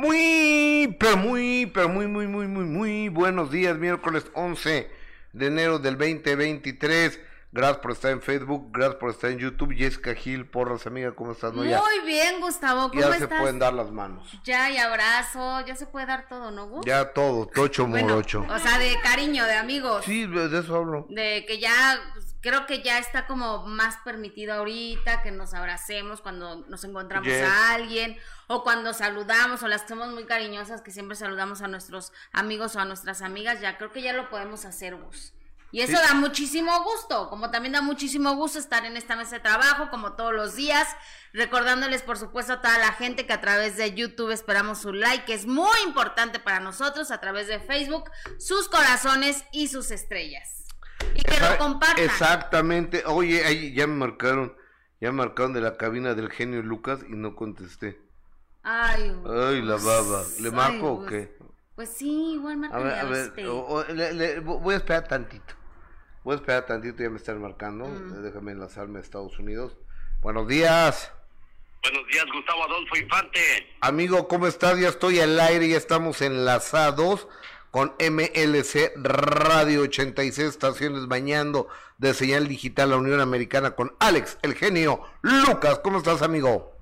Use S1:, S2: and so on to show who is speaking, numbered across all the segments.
S1: Muy, pero muy, pero muy, muy, muy, muy, muy buenos días. Miércoles 11 de enero del 2023. Gracias por estar en Facebook, gracias por estar en YouTube. Jessica Gil, porras, amiga, ¿cómo estás?
S2: Muy bien, Gustavo, ¿cómo
S1: ya
S2: estás?
S1: se pueden dar las manos.
S2: Ya, y abrazo, ya se puede dar todo, ¿no, Gus?
S1: Ya todo, tocho morocho.
S2: O sea, de cariño, de amigos.
S1: Sí, de eso hablo.
S2: De que ya, pues, creo que ya está como más permitido ahorita que nos abracemos cuando nos encontramos a alguien o cuando saludamos o las que somos muy cariñosas que siempre saludamos a nuestros amigos o a nuestras amigas, ya creo que ya lo podemos hacer, Gus. Y eso da muchísimo gusto, como también da muchísimo gusto estar en esta mesa de trabajo, como todos los días, recordándoles por supuesto a toda la gente que a través de YouTube esperamos su like, que es muy importante para nosotros, a través de Facebook, sus corazones y sus estrellas. Y que lo compartan.
S1: Exactamente. Oye, ahí ya me marcaron, ya me marcaron de la cabina del genio Lucas y no contesté.
S2: Ay,
S1: Ay, la baba. ¿Le marco o qué?
S2: Pues sí, igual marco.
S1: A ver, a ver, voy a esperar tantito. Voy a esperar tantito, ya me están marcando. Mm. Déjame enlazarme a Estados Unidos. Buenos días.
S3: Buenos días, Gustavo Adolfo Infante.
S1: Amigo, ¿cómo estás? Ya estoy al aire, ya estamos enlazados con MLC Radio 86 estaciones bañando de señal digital la Unión Americana con Alex, el genio Lucas. ¿Cómo estás, amigo?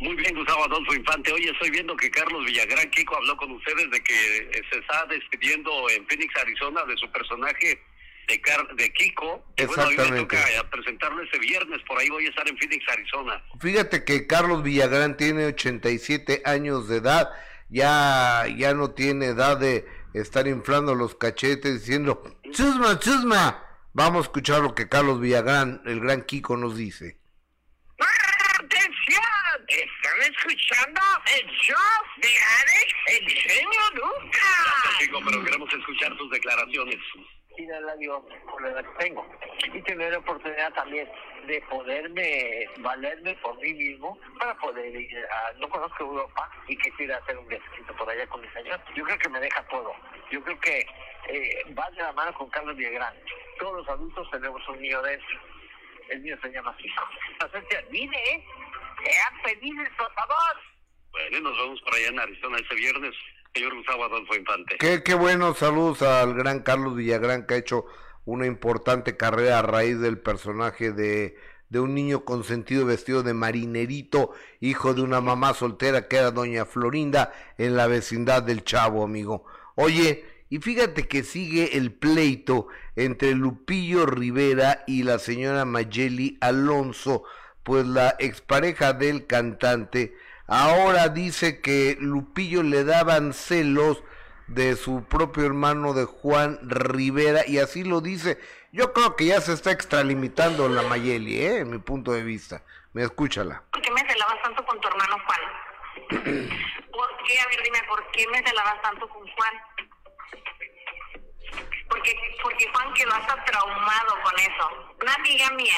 S3: Muy bien, Gustavo Adolfo Infante. Oye, estoy viendo que Carlos Villagrán Kiko habló con ustedes de que se está despidiendo en Phoenix, Arizona, de su personaje de, de Kiko.
S1: Exactamente.
S3: Bueno, me toca presentarlo este viernes, por ahí voy a estar en Phoenix, Arizona.
S1: Fíjate que Carlos Villagrán tiene 87 años de edad, ya, ya no tiene edad de estar inflando los cachetes diciendo, chusma, chusma. Vamos a escuchar lo que Carlos Villagrán, el gran Kiko, nos dice.
S4: ¡Atención! Están escuchando el show de Alex, el genio Lucas.
S3: Kiko, pero queremos escuchar tus declaraciones
S4: radio con la que tengo. Y tener la oportunidad también de poderme valerme por mí mismo para poder ir a, no conozco Europa y quisiera hacer un viajecito por allá con mi señor. Yo creo que me deja todo. Yo creo que eh, va de la mano con Carlos Villagrán. Todos los adultos tenemos un niño dentro. El mío se llama te olvide, ¿eh? Sean felices, por favor.
S3: Bueno, nos vemos por allá en Arizona este viernes señor Gustavo Adolfo Infante.
S1: Qué, qué bueno, saludos al gran Carlos Villagrán que ha hecho una importante carrera a raíz del personaje de, de un niño consentido vestido de marinerito, hijo de una mamá soltera que era doña Florinda en la vecindad del Chavo, amigo. Oye, y fíjate que sigue el pleito entre Lupillo Rivera y la señora Mayeli Alonso, pues la expareja del cantante Ahora dice que Lupillo le daban celos de su propio hermano de Juan Rivera y así lo dice. Yo creo que ya se está extralimitando la Mayeli, ¿eh? en mi punto de vista. Me escúchala.
S5: ¿Por qué me celabas tanto con tu hermano Juan? ¿Por qué? A ver, dime, ¿por qué me celabas tanto con Juan? Porque, porque Juan quedó hasta traumado con eso. Una amiga mía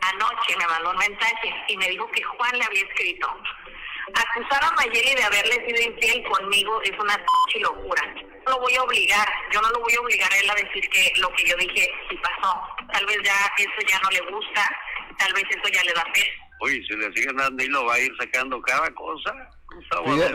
S5: anoche me mandó un mensaje y me dijo que Juan le había escrito Acusar a Mayeli de haberle sido infiel conmigo es una locura. No lo voy a obligar, yo no lo voy a obligar a él a decir que lo que yo dije sí pasó. Tal vez ya eso ya no le gusta, tal vez eso ya le da fe.
S3: Uy, si le siguen dando y lo va a ir sacando cada cosa.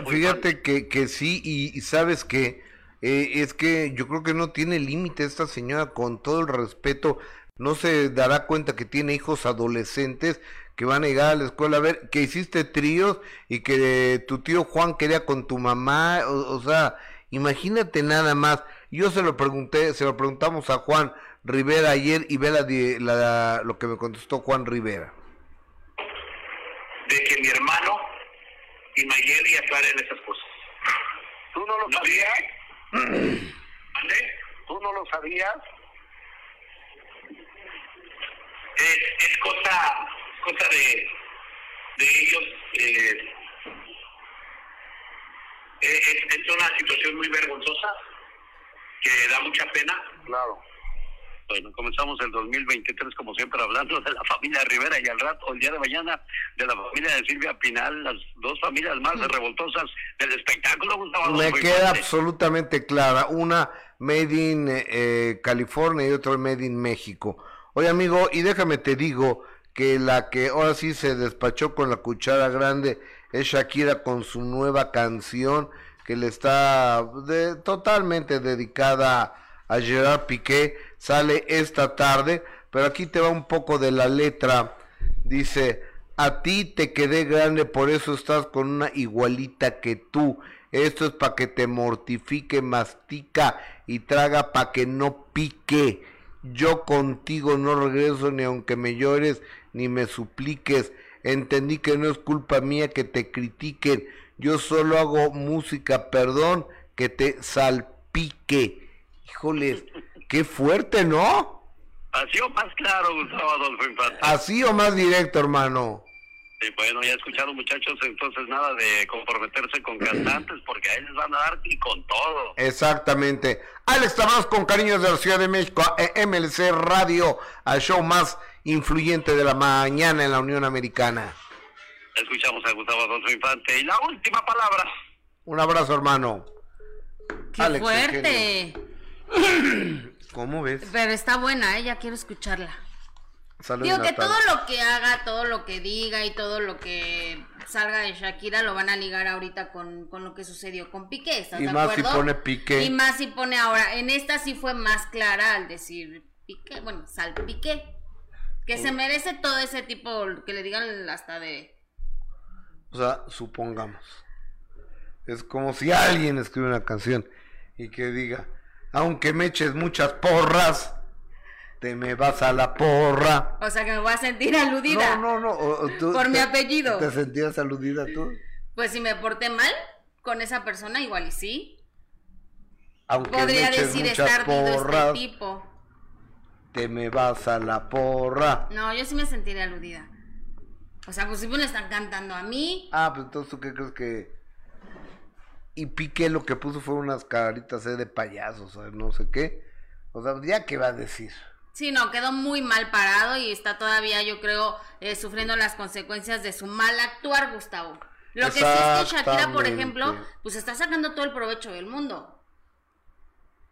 S1: Fíjate, que, que sí, y, sabes que eh, es que yo creo que no tiene límite esta señora, con todo el respeto, no se dará cuenta que tiene hijos adolescentes que van a llegar a la escuela a ver que hiciste tríos y que tu tío Juan quería con tu mamá, o, sea, imagínate nada más. Yo se lo pregunté, se lo preguntamos a Juan Rivera ayer y ve la, lo que me contestó Juan Rivera.
S3: De que mi hermano y Mayeli aclaren esas cosas.
S4: ¿Tú no lo sabías?
S3: ¿Ande?
S4: ¿Tú no lo sabías?
S3: Es, es cosa cosa de, de ellos. Eh, eh, es, es, una situación muy vergonzosa que da mucha pena.
S4: Claro.
S3: Bueno, comenzamos el 2023 como siempre hablando de la familia Rivera y al rato, el día de mañana, de la familia de Silvia Pinal, las dos familias más mm. revoltosas del espectáculo.
S1: Me queda absolutamente clara, una Made in eh, California y otra Made in México. Oye amigo, y déjame te digo que la que ahora sí se despachó con la cuchara grande es Shakira con su nueva canción que le está de, totalmente dedicada a Gerard Piqué. Sale esta tarde, pero aquí te va un poco de la letra. Dice, a ti te quedé grande, por eso estás con una igualita que tú. Esto es para que te mortifique, mastica y traga para que no pique. Yo contigo no regreso ni aunque me llores ni me supliques. Entendí que no es culpa mía que te critiquen. Yo solo hago música, perdón, que te salpique. Híjoles, qué fuerte, ¿no?
S3: Así o más claro, Gustavo Adolfo Infante.
S1: Así o más directo, hermano.
S3: Sí, bueno, ya escucharon muchachos, entonces nada de comprometerse con cantantes porque a ellos van a dar y con todo.
S1: Exactamente. Alex Tabas con cariños de la Ciudad de México, a MLC Radio, al show más influyente de la mañana en la Unión Americana.
S3: Escuchamos a Gustavo Adolfo Infante. Y la última palabra.
S1: Un abrazo, hermano.
S2: ¡Qué fuerte!
S1: ¿Cómo ves?
S2: Pero está buena, ¿eh? Ya quiero escucharla. Digo que todo lo que haga, todo lo que diga y todo lo que salga de Shakira lo van a ligar ahorita con, con lo que sucedió con Piqué, ¿estás
S1: y
S2: de
S1: más
S2: acuerdo?
S1: si pone Piqué.
S2: Y más si pone ahora. En esta sí fue más clara al decir Piqué, bueno, sal Piqué. Que se merece todo ese tipo, que le digan hasta de...
S1: O sea, supongamos. Es como si alguien escribe una canción y que diga, aunque me eches muchas porras, te me vas a la porra.
S2: O sea, que me voy a sentir aludida.
S1: No, no, no. tú
S2: Por mi apellido.
S1: ¿Te sentías aludida tú?
S2: Pues si me porté mal con esa persona, igual y sí.
S1: Aunque
S2: Podría
S1: me
S2: decir
S1: muchas
S2: estar este
S1: porras,
S2: tipo.
S1: te me vas a la porra.
S2: No, yo sí me sentiría aludida. O sea, pues si me le están cantando a mí.
S1: Ah, pues entonces tú qué crees que... Y Piqué lo que puso fue unas caritas eh, de payasos, o sea, no sé qué. O sea, ya qué va a decir.
S2: Sí, no, quedó muy mal parado y está todavía, yo creo, eh, sufriendo las consecuencias de su mal actuar, Gustavo. Lo que sí es que Shakira, por ejemplo, pues está sacando todo el provecho del mundo.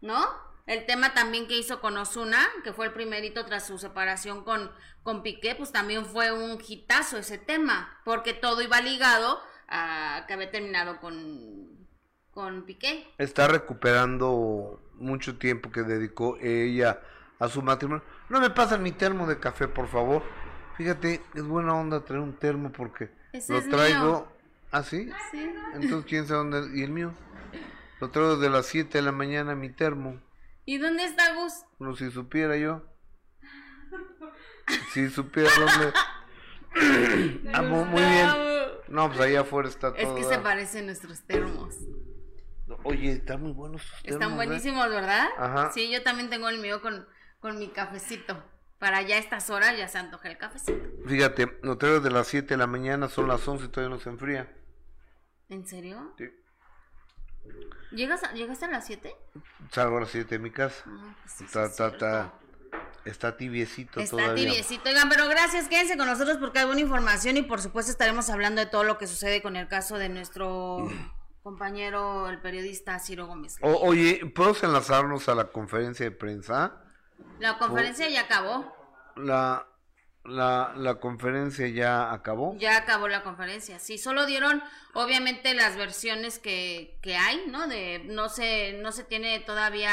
S2: ¿No? El tema también que hizo con Osuna, que fue el primerito tras su separación con, con Piqué, pues también fue un hitazo ese tema, porque todo iba ligado a que había terminado con, con Piqué.
S1: Está recuperando mucho tiempo que dedicó ella a su matrimonio. No me pasan mi termo de café, por favor. Fíjate, es buena onda traer un termo porque
S2: Ese
S1: lo traigo... ¿Ah, sí?
S2: Sí.
S1: Entonces, ¿quién sabe dónde? ¿Y el mío? Lo traigo desde las 7 de la mañana, mi termo.
S2: ¿Y dónde está Gus?
S1: No, si supiera yo. Si supiera dónde. ah, mu- muy bien. No, pues allá afuera está todo.
S2: Es que se parecen nuestros termos.
S1: Oye, están muy buenos tus termos.
S2: Están
S1: ¿eh?
S2: buenísimos, ¿verdad?
S1: Ajá.
S2: Sí, yo también tengo el mío con, con mi cafecito. Para ya estas horas ya se antoja el cafecito.
S1: Fíjate, lo traigo de las 7 de la mañana, son las 11 y todavía no se enfría.
S2: ¿En serio?
S1: Sí.
S2: ¿Llegas a, ¿Llegaste a las 7?
S1: Salgo a las 7 de mi casa.
S2: Ah, pues sí, sí
S1: Está, tibiecito
S2: Está
S1: todavía.
S2: tibiecito. Oigan, pero gracias, quédense con nosotros porque hay buena información y por supuesto estaremos hablando de todo lo que sucede con el caso de nuestro compañero, el periodista Ciro Gómez.
S1: O- oye, ¿puedes enlazarnos a la conferencia de prensa?
S2: La conferencia ya acabó.
S1: La, la, la conferencia ya acabó.
S2: Ya acabó la conferencia, sí, solo dieron obviamente las versiones que, que hay, ¿no? De no se no se tiene todavía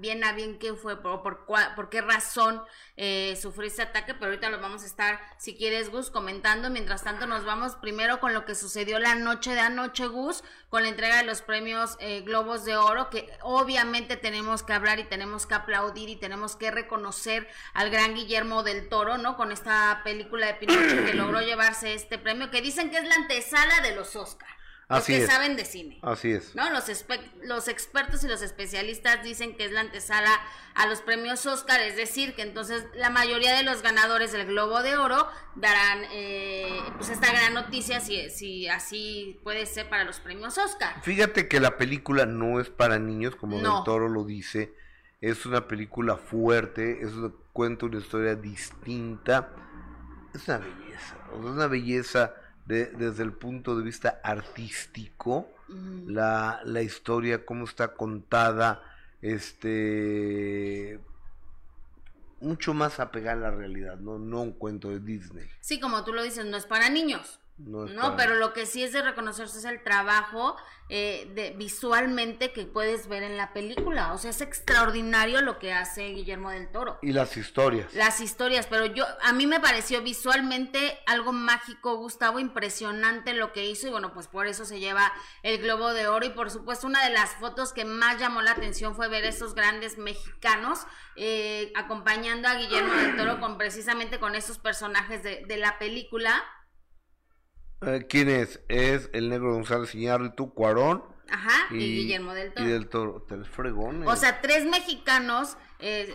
S2: bien a bien qué fue por por, cua- por qué razón eh, sufrió este ataque, pero ahorita lo vamos a estar, si quieres Gus, comentando. Mientras tanto nos vamos primero con lo que sucedió la noche de anoche, Gus, con la entrega de los premios eh, Globos de Oro, que obviamente tenemos que hablar y tenemos que aplaudir y tenemos que reconocer al gran Guillermo del Toro, ¿no? Con esta película de Pinocho que logró llevarse este premio, que dicen que es la antesala de los Oscar. Los
S1: Así
S2: que
S1: es.
S2: saben de cine.
S1: Así es.
S2: ¿no? Los, los expertos y los especialistas dicen que es la antesala a los premios Oscar, es decir, que entonces la mayoría de los ganadores del Globo de Oro darán eh, pues esta gran noticia si, si así puede ser para los premios Oscar.
S1: Fíjate que la película no es para niños, como
S2: No.
S1: Del Toro lo dice. Es una película fuerte, es una- cuenta una historia distinta. Es una belleza, es una belleza de- desde el punto de vista artístico.
S2: Ujú.
S1: La, la historia, cómo está contada, este mucho más apegada a la realidad, no, no un cuento de Disney.
S2: Sí, como tú lo dices, no es para niños. No, pero lo que sí es de reconocerse es el trabajo eh, de, visualmente que puedes ver en la película. O sea, es extraordinario lo que hace Guillermo del Toro.
S1: Y las historias.
S2: Las historias, pero yo, a mí me pareció visualmente algo mágico, Gustavo, impresionante lo que hizo y bueno, pues por eso se lleva el Globo de Oro y por supuesto una de las fotos que más llamó la atención fue ver esos grandes mexicanos eh, acompañando a Guillermo del Toro con precisamente con esos personajes de, de la película
S1: eh, ¿Quién es? Es el negro González Iñárritu, Cuarón.
S2: Ajá, y, Guillermo del Toro.
S1: Y del Toro, tres fregones.
S2: O sea, tres mexicanos eh,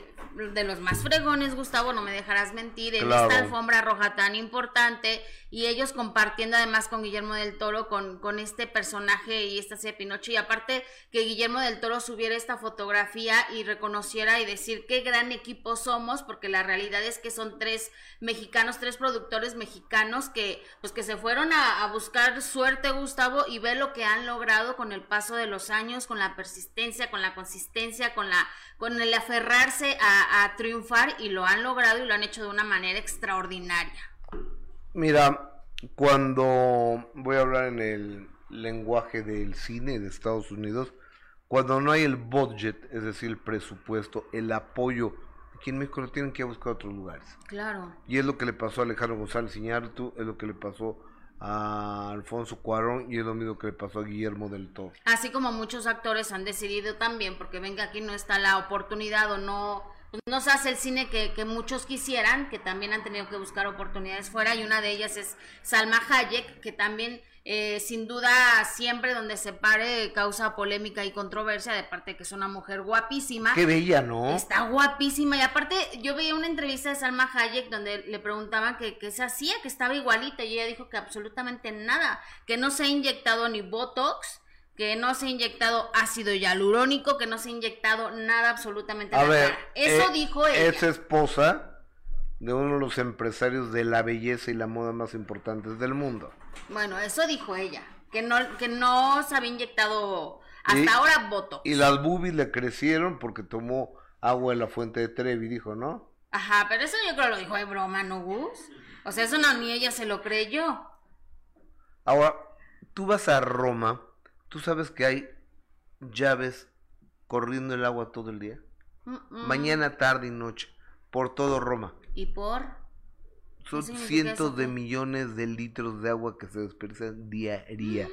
S2: de los más fregones, Gustavo, no me dejarás mentir, en esta alfombra roja tan importante y ellos compartiendo además con Guillermo del Toro, con, con este personaje y esta serie Pinocho, y aparte que Guillermo del Toro subiera esta fotografía y reconociera y decir qué gran equipo somos, porque la realidad es que son tres mexicanos, tres productores mexicanos que pues que se fueron a, buscar suerte, Gustavo, y ve lo que han logrado con el paso de los años, con la persistencia, con la consistencia, con la con el aferrarse a, triunfar y lo han logrado y lo han hecho de una manera extraordinaria.
S1: Mira, cuando voy a hablar en el lenguaje del cine de Estados Unidos, cuando no hay el budget, es decir, el presupuesto, el apoyo, aquí en México lo tienen que ir a buscar a otros lugares.
S2: Claro.
S1: Y es lo que le pasó a Alejandro González Iñárritu, es lo que le pasó a Alfonso Cuarón y es lo mismo que le pasó a Guillermo del Toro.
S2: Así como muchos actores han decidido también, porque venga aquí no está la oportunidad o no, pues, no se hace el cine que, que, muchos quisieran, que también han tenido que buscar oportunidades fuera y una de ellas es Salma Hayek, que también eh, sin duda siempre donde se pare causa polémica y controversia de parte de que es una mujer guapísima.
S1: Qué bella, ¿no?
S2: Está guapísima y aparte yo veía una entrevista de Salma Hayek donde le preguntaban que, que se hacía, que estaba igualita y ella dijo que absolutamente nada, que no se ha inyectado ni Botox, que no se ha inyectado ácido hialurónico, que no se ha inyectado nada absolutamente
S1: A ver,
S2: Eso eh, dijo ella.
S1: Es esposa de uno de los empresarios de la belleza y la moda más importantes del mundo.
S2: Bueno, eso dijo ella, que no, que no se había inyectado hasta ahora voto.
S1: Y las boobies le crecieron porque tomó agua en la fuente de Trevi, dijo, ¿no?
S2: Ajá, pero eso yo creo lo dijo de broma, ¿no, Gus? O sea, eso no ni ella se lo creyó.
S1: Ahora, tú vas a Roma, tú sabes que hay llaves corriendo el agua todo el día. Mañana, tarde y noche, por todo Roma.
S2: ¿Y por?
S1: Son cientos de millones de litros de agua que se desperdician día a día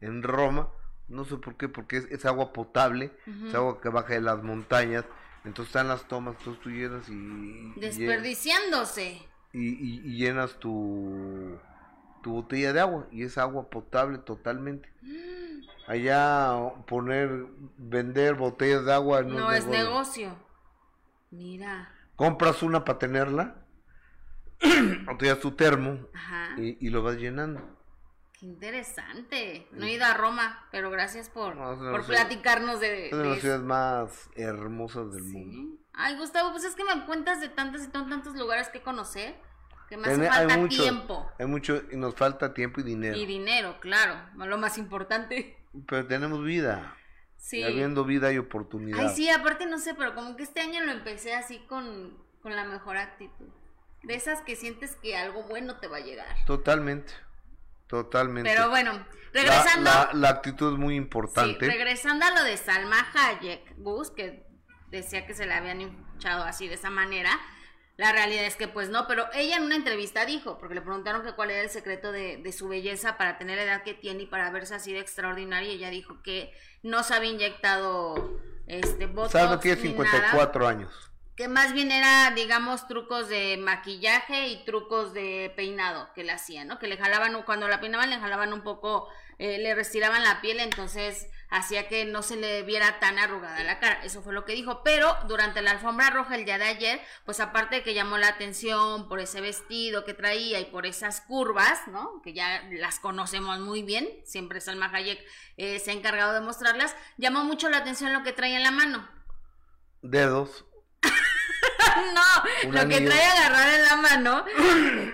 S1: en Roma. No sé por qué, porque es, agua potable, es agua que baja de las montañas. Entonces están las tomas, entonces tú llenas y...
S2: Desperdiciándose.
S1: Y, llenas tu, tu botella de agua y es agua potable totalmente. Allá poner, vender botellas de agua
S2: no, es negocio. Mira.
S1: Compras una para tenerla o te das tu termo Y, lo vas llenando.
S2: Qué interesante. No he ido a Roma, pero gracias por, por platicarnos de,
S1: Es de las ciudades más hermosas del mundo.
S2: Ay, Gustavo, pues es que me cuentas de tantos y tantos lugares que conocer. Que me hace falta tiempo.
S1: Hay mucho, y nos falta tiempo y dinero.
S2: Y dinero, claro, lo más importante.
S1: Pero tenemos vida. Sí. habiendo vida y oportunidad.
S2: Ay, sí, aparte no sé, pero como que este año lo empecé así con, con la mejor actitud. De esas que sientes que algo bueno te va a llegar.
S1: Totalmente. Totalmente.
S2: Pero bueno, regresando.
S1: La, actitud es muy importante.
S2: Sí, regresando a lo de Salma Hayek, Gus, que decía que se le habían hinchado así de esa manera. La realidad es que pues no, pero ella en una entrevista dijo, porque le preguntaron que cuál era el secreto de, de, su belleza para tener la edad que tiene y para verse así de extraordinaria, y ella dijo que no se había inyectado este botox
S1: Salma tiene 54 años
S2: que más bien era, digamos, trucos de maquillaje y trucos de peinado que le hacían, ¿no? Que le jalaban, cuando la peinaban le jalaban un poco, eh, le retiraban la piel, entonces hacía que no se le viera tan arrugada la cara. Eso fue lo que dijo. Pero durante la alfombra roja el día de ayer, pues aparte de que llamó la atención por ese vestido que traía y por esas curvas, ¿no? Que ya las conocemos muy bien, siempre Salma Hayek eh, se ha encargado de mostrarlas, llamó mucho la atención lo que traía en la mano.
S1: Dedos
S2: no, lo que trae agarrar en la mano,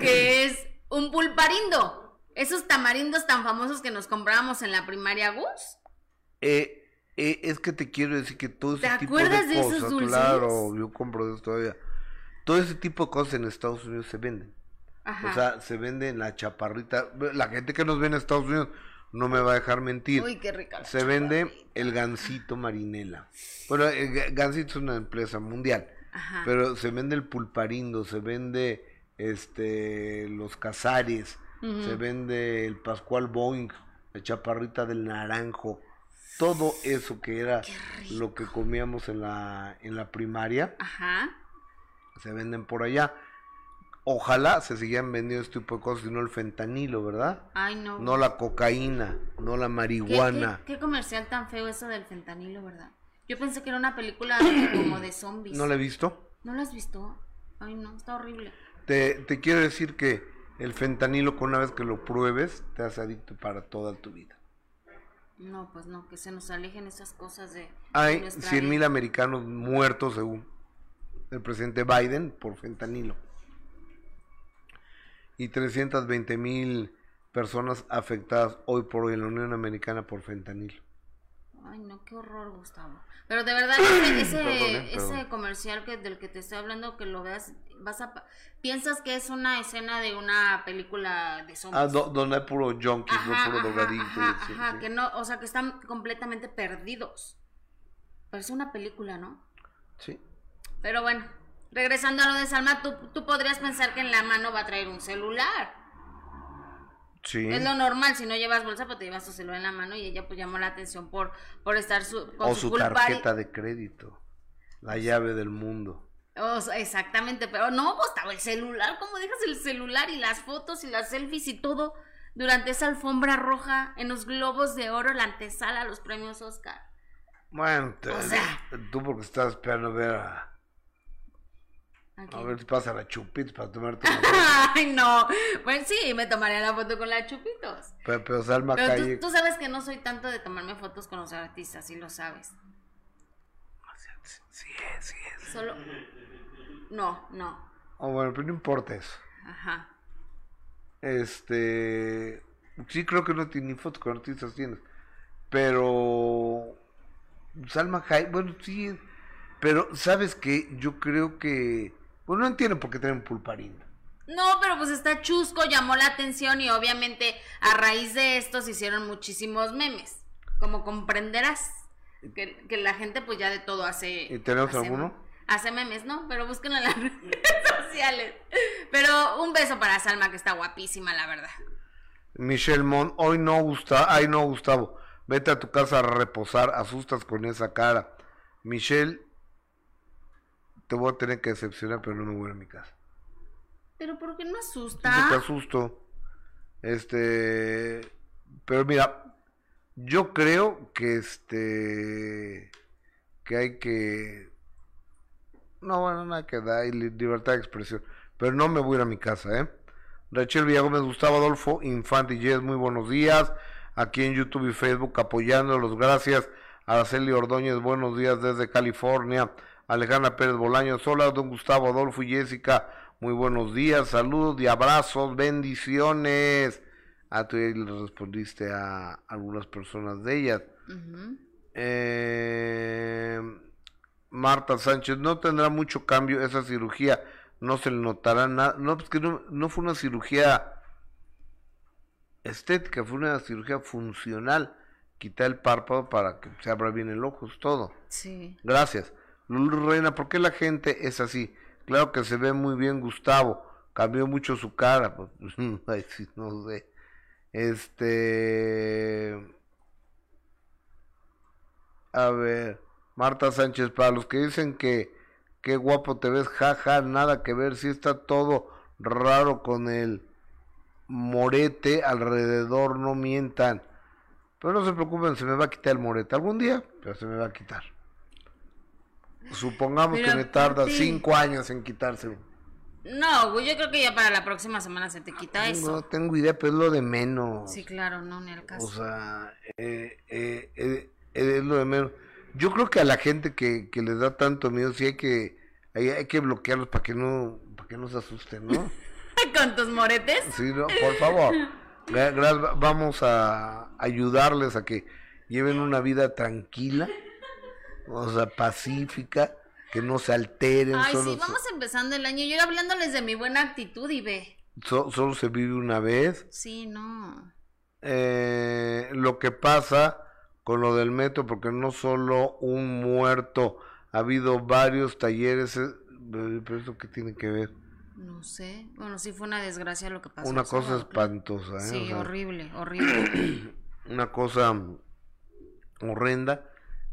S2: que es un pulparindo. Esos tamarindos tan famosos que nos comprábamos en la primaria Gus.
S1: Eh, eh, es que te quiero decir que todo ese tipo de cosas, claro, yo compro de eso todavía. todo ese tipo de cosas en Estados Unidos se venden. O sea, se vende en la chaparrita. La gente que nos ve en Estados Unidos no me va a dejar mentir.
S2: Uy, qué rica.
S1: se vende el gansito marinela. Bueno, el gansito es una empresa mundial. Ajá. Pero se vende el pulparindo, se vende este los cazares, se vende el Pascual Boeing, la chaparrita del naranjo. Todo eso que era lo que comíamos en la, en la primaria. Ajá. Se venden por allá. Ojalá se siguieran vendiendo este tipo de cosas y no el fentanilo, ¿verdad?
S2: Ay, no.
S1: No la cocaína, no la marihuana.
S2: ¿Qué, comercial tan feo eso del fentanilo, ¿verdad? Yo pensé que era una película como de zombies.
S1: ¿No la he visto?
S2: ¿No la has visto? Ay, no, está horrible.
S1: Te, te quiero decir que el fentanilo, con una vez que lo pruebes, te hace adicto para toda tu vida.
S2: No, pues no, que se nos alejen esas cosas de...
S1: Hay 100 mil americanos muertos, según el presidente Biden, por fentanilo y 320 mil personas afectadas hoy por hoy en la Unión Americana por fentanilo.
S2: Ay, no, qué horror, Gustavo. Pero de verdad, ese, eh, ese, comercial que, del que te estoy hablando, que lo veas, vas a... Piensas que es una escena de una película de zombies.
S1: Ah, donde hay puro junkies, puro drogadictos.
S2: Ajá, que no, o sea, que están completamente perdidos. Parece una película, ¿no?
S1: Sí.
S2: Pero bueno, Regresando a lo de Salma, tú, tú podrías pensar que en la mano va a traer un celular.
S1: Sí.
S2: Es lo normal, si no llevas bolsa, pues te llevas tu celular en la mano y ella pues llamó la atención por, por estar su,
S1: con o su, tarjeta de crédito, la llave del mundo.
S2: exactamente, pero no, pues estaba el celular, ¿cómo dejas el celular y las fotos y las selfies y todo durante esa alfombra roja en los globos de oro, la antesala a los premios Oscar?
S1: Bueno, tú porque estás esperando ver a a ver si pasa la Chupitos para tomarte una
S2: foto. Ay, no. Pues sí, me tomaría la foto con la Chupitos.
S1: Pero, pero Salma
S2: pero tú, sabes que no soy tanto de tomarme fotos con los artistas, sí lo sabes.
S1: Sí es, sí es.
S2: Solo... No, no.
S1: Oh, bueno, pero no importa eso.
S2: Ajá.
S1: Este... Sí creo que no tiene ni fotos con artistas tienes. Pero... Salma Hayek, bueno, sí... Pero, ¿sabes qué? Yo creo que pues no entiendo por qué tienen pulparina.
S2: No, pero pues está chusco, llamó la atención y obviamente a raíz de esto se hicieron muchísimos memes. Como comprenderás, que, la gente pues ya de todo hace...
S1: ¿Y tenemos alguno?
S2: Hace memes, ¿no? Pero busquen en las redes sociales. Pero un beso para Salma, que está guapísima, la verdad.
S1: Michelle Mon, hoy no gusta, ay no Gustavo, vete a tu casa a reposar, asustas con esa cara. Michelle, te voy a tener que decepcionar, pero no me voy a mi casa.
S2: ¿Pero por qué no asusta?
S1: te asusto. Este, pero mira, yo creo que este, que hay que, no, bueno, nada que da, y libertad de expresión, pero no me voy a ir a mi casa, ¿eh? Rachel Villagómez, Gustavo Adolfo, Infante y Jess, muy buenos días. Aquí en YouTube y Facebook apoyándolos, gracias. Araceli Ordóñez, buenos días desde California. Alejandra Pérez Bolaños, hola, don Gustavo, Adolfo y Jessica, muy buenos días, saludos y abrazos, bendiciones. Ah, tú ya le respondiste a algunas personas de ellas. Eh, Marta Sánchez, no tendrá mucho cambio esa cirugía, no se le notará nada. No, pues que no, no fue una cirugía estética, fue una cirugía funcional. Quita el párpado para que se abra bien el ojo, es todo.
S2: Sí.
S1: Gracias. Lulu Reina, ¿por qué la gente es así? Claro que se ve muy bien Gustavo, cambió mucho su cara, pues, no sé. Este... A ver, Marta Sánchez, para los que dicen que qué guapo te ves, jaja, nada que ver, si está todo raro con el morete alrededor, no mientan. Pero no se preocupen, se me va a quitar el morete algún día, pero se me va a quitar. Supongamos que me tarda cinco años en quitárselo.
S2: No, güey, yo creo que ya para la próxima semana se te quita eso.
S1: No tengo idea, pero es lo de menos.
S2: Sí, claro, no, ni el caso.
S1: O sea, eh, eh, eh, es lo de menos. Yo creo que a la gente que, que les da tanto miedo, sí hay que, hay, que bloquearlos para que no, para que no se asusten, ¿no?
S2: ¿Con tus moretes?
S1: Sí, no, por favor. Vamos a ayudarles a que lleven una vida tranquila o sea, pacífica que no se alteren.
S2: Ay,
S1: solo
S2: sí, vamos empezando el año. Yo hablándoles de mi buena actitud y ve.
S1: solo se vive una vez.
S2: Sí, no.
S1: Eh, lo que pasa con lo del metro, porque no solo un muerto, ha habido varios talleres, eh, pero eso qué tiene que ver.
S2: No sé. Bueno, sí fue una desgracia lo que pasó.
S1: Una cosa espantosa. ¿eh?
S2: Sí, horrible, horrible.
S1: una cosa horrenda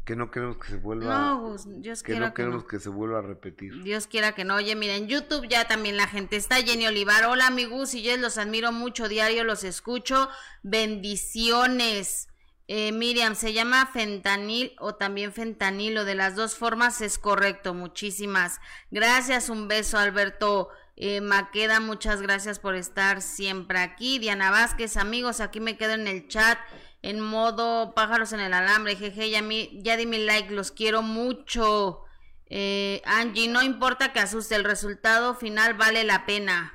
S1: que no queremos que se vuelva
S2: no, Dios
S1: que no queremos que, se vuelva a repetir.
S2: Dios quiera que no. Oye, miren, YouTube ya también la gente está. Jenny Olivar, hola mi Gus y yo los admiro mucho, diario los escucho. Bendiciones. Eh, Miriam, se llama fentanil o también fentanilo. De las dos formas es correcto. Muchísimas gracias. Un beso, Alberto eh, Maqueda. Muchas gracias por estar siempre aquí. Diana Vázquez, amigos, aquí me quedo en el chat en modo pájaros en el alambre. Jeje, ya, mi, ya di mi like, los quiero mucho. Eh, Angie, no importa que asuste, el resultado final vale la pena.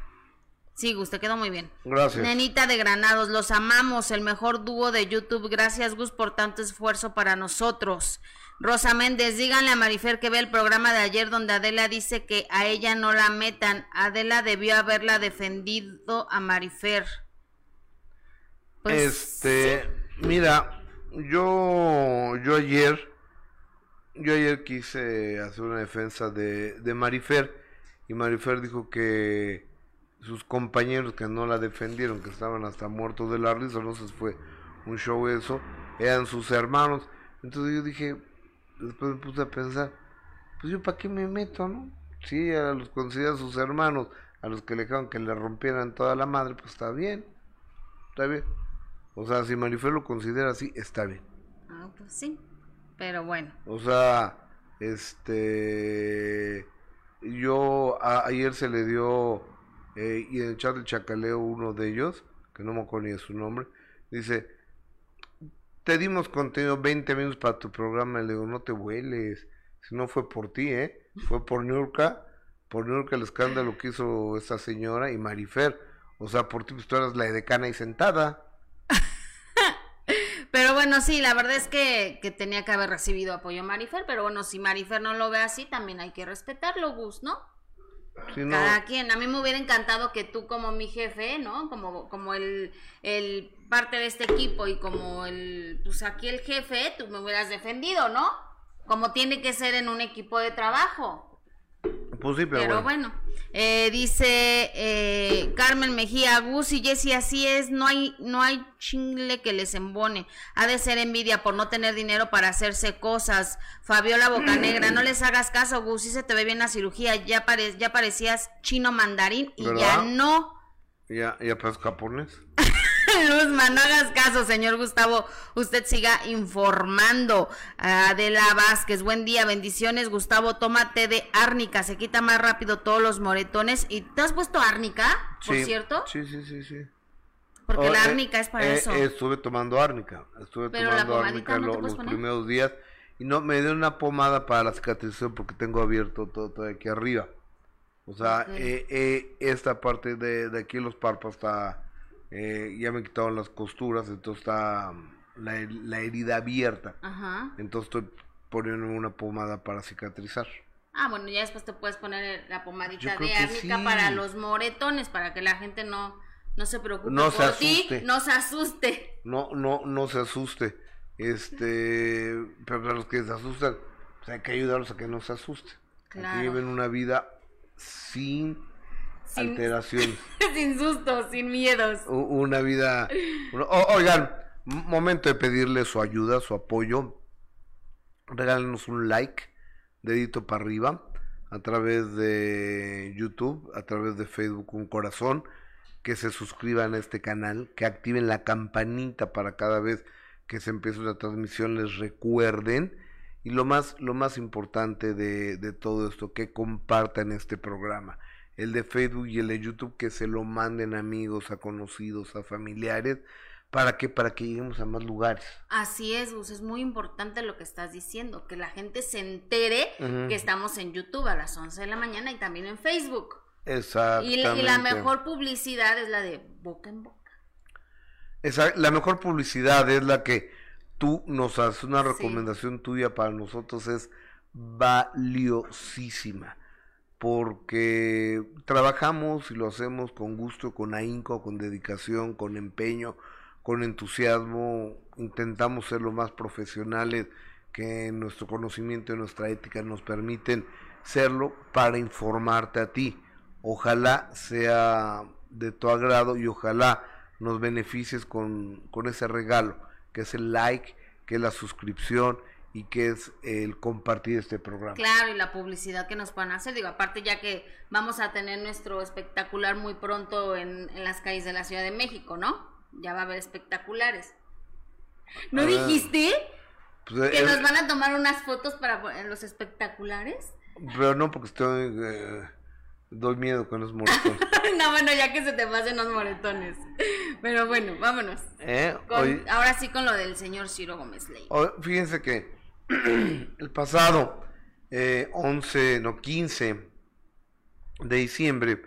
S2: Sí, Gus, te quedó muy bien.
S1: Gracias.
S2: Nenita de Granados, los amamos, el mejor dúo de YouTube. Gracias, Gus, por tanto esfuerzo para nosotros. Rosa Méndez, díganle a Marifer que ve el programa de ayer donde Adela dice que a ella no la metan. Adela debió haberla defendido a Marifer.
S1: Pues, este, Mira, yo, yo ayer, yo ayer quise hacer una defensa de, de Marifer y Marifer dijo que sus compañeros que no la defendieron, que estaban hasta muertos de la risa, no sé si fue un show eso, eran sus hermanos. Entonces yo dije, después me puse a pensar, pues yo para qué me meto, ¿no? Sí, a los consideran sus hermanos, a los que le dejaron que le rompieran toda la madre, pues está bien, está bien. O sea, si Marifer lo considera así, está bien.
S2: Ah, pues sí, pero bueno.
S1: O sea, este, yo ayer se le dio, eh, y en el chat del chacaleo uno de ellos, que no me acuerdo ni de su nombre, dice, te dimos contenido 20 minutos para tu programa, y le digo, no te hueles, si no fue por ti, ¿eh? Fue por Nurka, por Nurka el escándalo que hizo esa señora y Marifer, o sea, por ti pues tú eras la decana y sentada.
S2: Pero bueno, sí, la verdad es que, tenía que haber recibido apoyo Marifer, pero bueno, si Marifer no lo ve así, también hay que respetarlo, Gus, ¿no? Cada quien. A mí me hubiera encantado que tú como mi jefe, ¿no? Como, como el, el parte de este equipo y como el, pues aquí el jefe, tú me hubieras defendido, ¿no? Como tiene que ser en un equipo de trabajo.
S1: Pues sí, pero,
S2: bueno. Eh, dice eh, Carmen Mejía, Gus y Jessy, así es, no hay, no hay chingle que les embone. Ha de ser envidia por no tener dinero para hacerse cosas. Fabiola Bocanegra, no les hagas caso, Gus, si se te ve bien la cirugía, ya, pare, ya parecías chino mandarín y ya no.
S1: Ya, ya pues
S2: Luzman, no hagas caso, señor Gustavo. Usted siga informando. Adela Vázquez, buen día, bendiciones. Gustavo, tómate de árnica, se quita más rápido todos los moretones. ¿Y te has puesto árnica, por cierto?
S1: Sí, sí, sí, sí.
S2: Porque la oh, eh, árnica es para eh, eso.
S1: estuve tomando árnica. Estuve tomando árnica los primeros días. Y no, me dio una pomada para la cicatrización porque tengo abierto todo, todo aquí arriba. O sea, eh, esta parte de, de aquí, los párpados, está eh, ya me quitaron las costuras, entonces está la, la herida abierta. Ajá. Entonces estoy poniendo una pomada para cicatrizar.
S2: Ah, bueno, ya después te puedes poner la pomadita de árnica para los moretones, para que la gente no, no se preocupe
S1: no por ti,
S2: no se asuste.
S1: No, no, no se asuste. Este, pero para los que se asustan, pues hay que ayudarlos a que no se asusten. Claro. que lleven una vida sin sin, alteraciones.
S2: sin sustos, sin miedos.
S1: Una vida... oigan, momento de pedirle su ayuda, su apoyo. Regálenos un like, dedito para arriba, a través de YouTube, a través de Facebook, un corazón, que se suscriban a este canal, que activen la campanita para cada vez que se empiece una transmisión les recuerden. Y lo más, lo más importante de, de todo esto, que compartan este programa el de Facebook y el de YouTube, que se lo manden amigos, a conocidos, a familiares, para que para que lleguemos a más lugares.
S2: Así es, Gus, es muy importante lo que estás diciendo, que la gente se entere que estamos en YouTube a las 11 de la mañana y también en Facebook.
S1: Exactamente.
S2: Y, la mejor publicidad es la de boca en boca.
S1: Esa, la mejor publicidad es la que tú nos haces, una recomendación tuya para nosotros es valiosísima porque trabajamos y lo hacemos con gusto, con ahínco, con dedicación, con empeño, con entusiasmo, intentamos ser lo más profesionales que nuestro conocimiento y nuestra ética nos permiten serlo para informarte a ti. Ojalá sea de tu agrado y ojalá nos beneficies con, con ese regalo, que es el like, que es la suscripción y que es el compartir este programa.
S2: Claro, y la publicidad que nos puedan hacer. Digo, aparte ya que vamos a tener nuestro espectacular muy pronto en, en las calles de la Ciudad de México, ¿no? Ya va a haber espectaculares. ¿No dijiste? Pues, que nos van a tomar unas fotos para los espectaculares.
S1: Pero no, porque estoy... Eh, doy miedo con los moretones.
S2: no, bueno, ya que se te pasen los moretones. Pero bueno, vámonos. ¿Eh? ahora sí con lo del señor Ciro Gómez Ley.
S1: fíjense que el pasado 11, eh, no 15 de diciembre,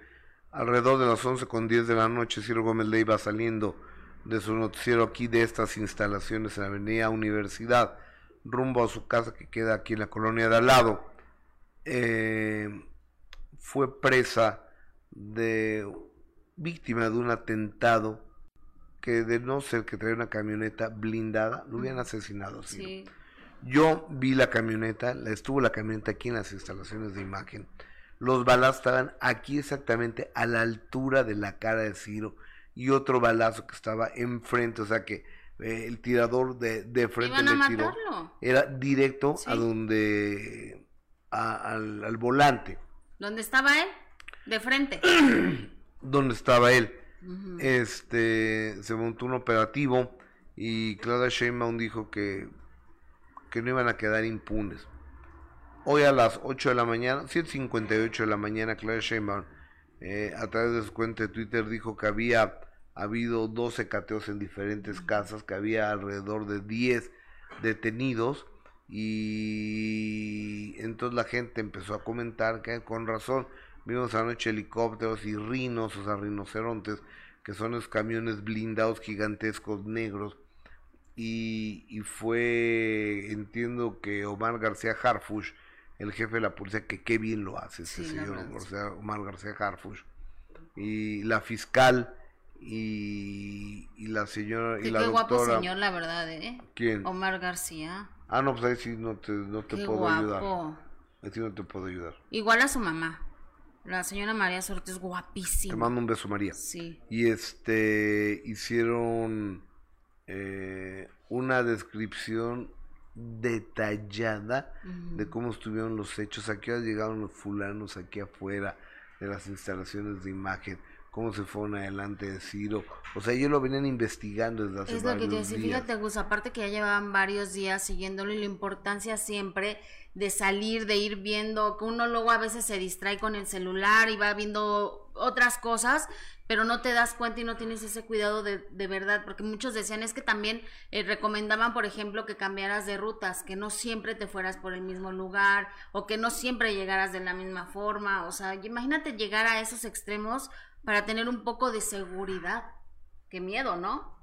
S1: alrededor de las 11 con 10 de la noche, Ciro Gómez Ley va saliendo de su noticiero aquí de estas instalaciones en la Avenida Universidad, rumbo a su casa que queda aquí en la colonia de al lado. Eh, fue presa de víctima de un atentado que de no ser que traía una camioneta blindada, lo hubieran asesinado. Sí. Yo vi la camioneta, la estuvo la camioneta aquí en las instalaciones de imagen. Los balas estaban aquí exactamente a la altura de la cara de Ciro y otro balazo que estaba enfrente, o sea que eh, el tirador de, de frente le tiró. Era directo a donde al, al, volante.
S2: ¿Dónde estaba él? De frente.
S1: ¿Dónde estaba él? Este se montó un operativo y Claudia Sheinbaum dijo que que no iban a quedar impunes. Hoy a las 8 de la mañana, 7.58 de la mañana, Claudia Sheinbaum eh, a través de su cuenta de Twitter dijo que había habido 12 cateos en diferentes casas, que había alrededor de 10 detenidos y entonces la gente empezó a comentar que con razón vimos anoche helicópteros y rinos, o sea, rinocerontes, que son los camiones blindados gigantescos negros. Y, y fue, entiendo que Omar García Harfush, el jefe de la policía, que qué bien lo hace ese señor, o sea, Omar García Harfush. Y la fiscal y, y la señora y la
S2: qué
S1: guapo
S2: señor, la verdad, ¿eh?
S1: ¿Quién?
S2: Omar García.
S1: Ah, no, pues ahí sí no te, no te puedo ayudar. Ahí sí no te puedo ayudar.
S2: Igual a su mamá. La señora María Sorte es guapísima.
S1: Te mando un beso, María.
S2: Sí.
S1: Y este, hicieron eh, una descripción detallada de cómo estuvieron los hechos, a qué hora llegaron los fulanos aquí afuera de las instalaciones de imagen, cómo se fueron adelante de Ciro. O sea, ellos lo venían investigando desde hace
S2: Es lo que te decía, fíjate, Gus, aparte que ya llevaban varios días siguiéndolo y la importancia siempre de salir, de ir viendo, que uno luego a veces se distrae con el celular y va viendo otras cosas, pero no te das cuenta y no tienes ese cuidado de, de verdad, porque muchos decían es que también eh, recomendaban, por ejemplo, que cambiaras de rutas, que no siempre te fueras por el mismo lugar o que no siempre llegaras de la misma forma, o sea, imagínate llegar a esos extremos para tener un poco de seguridad. Qué miedo, ¿no?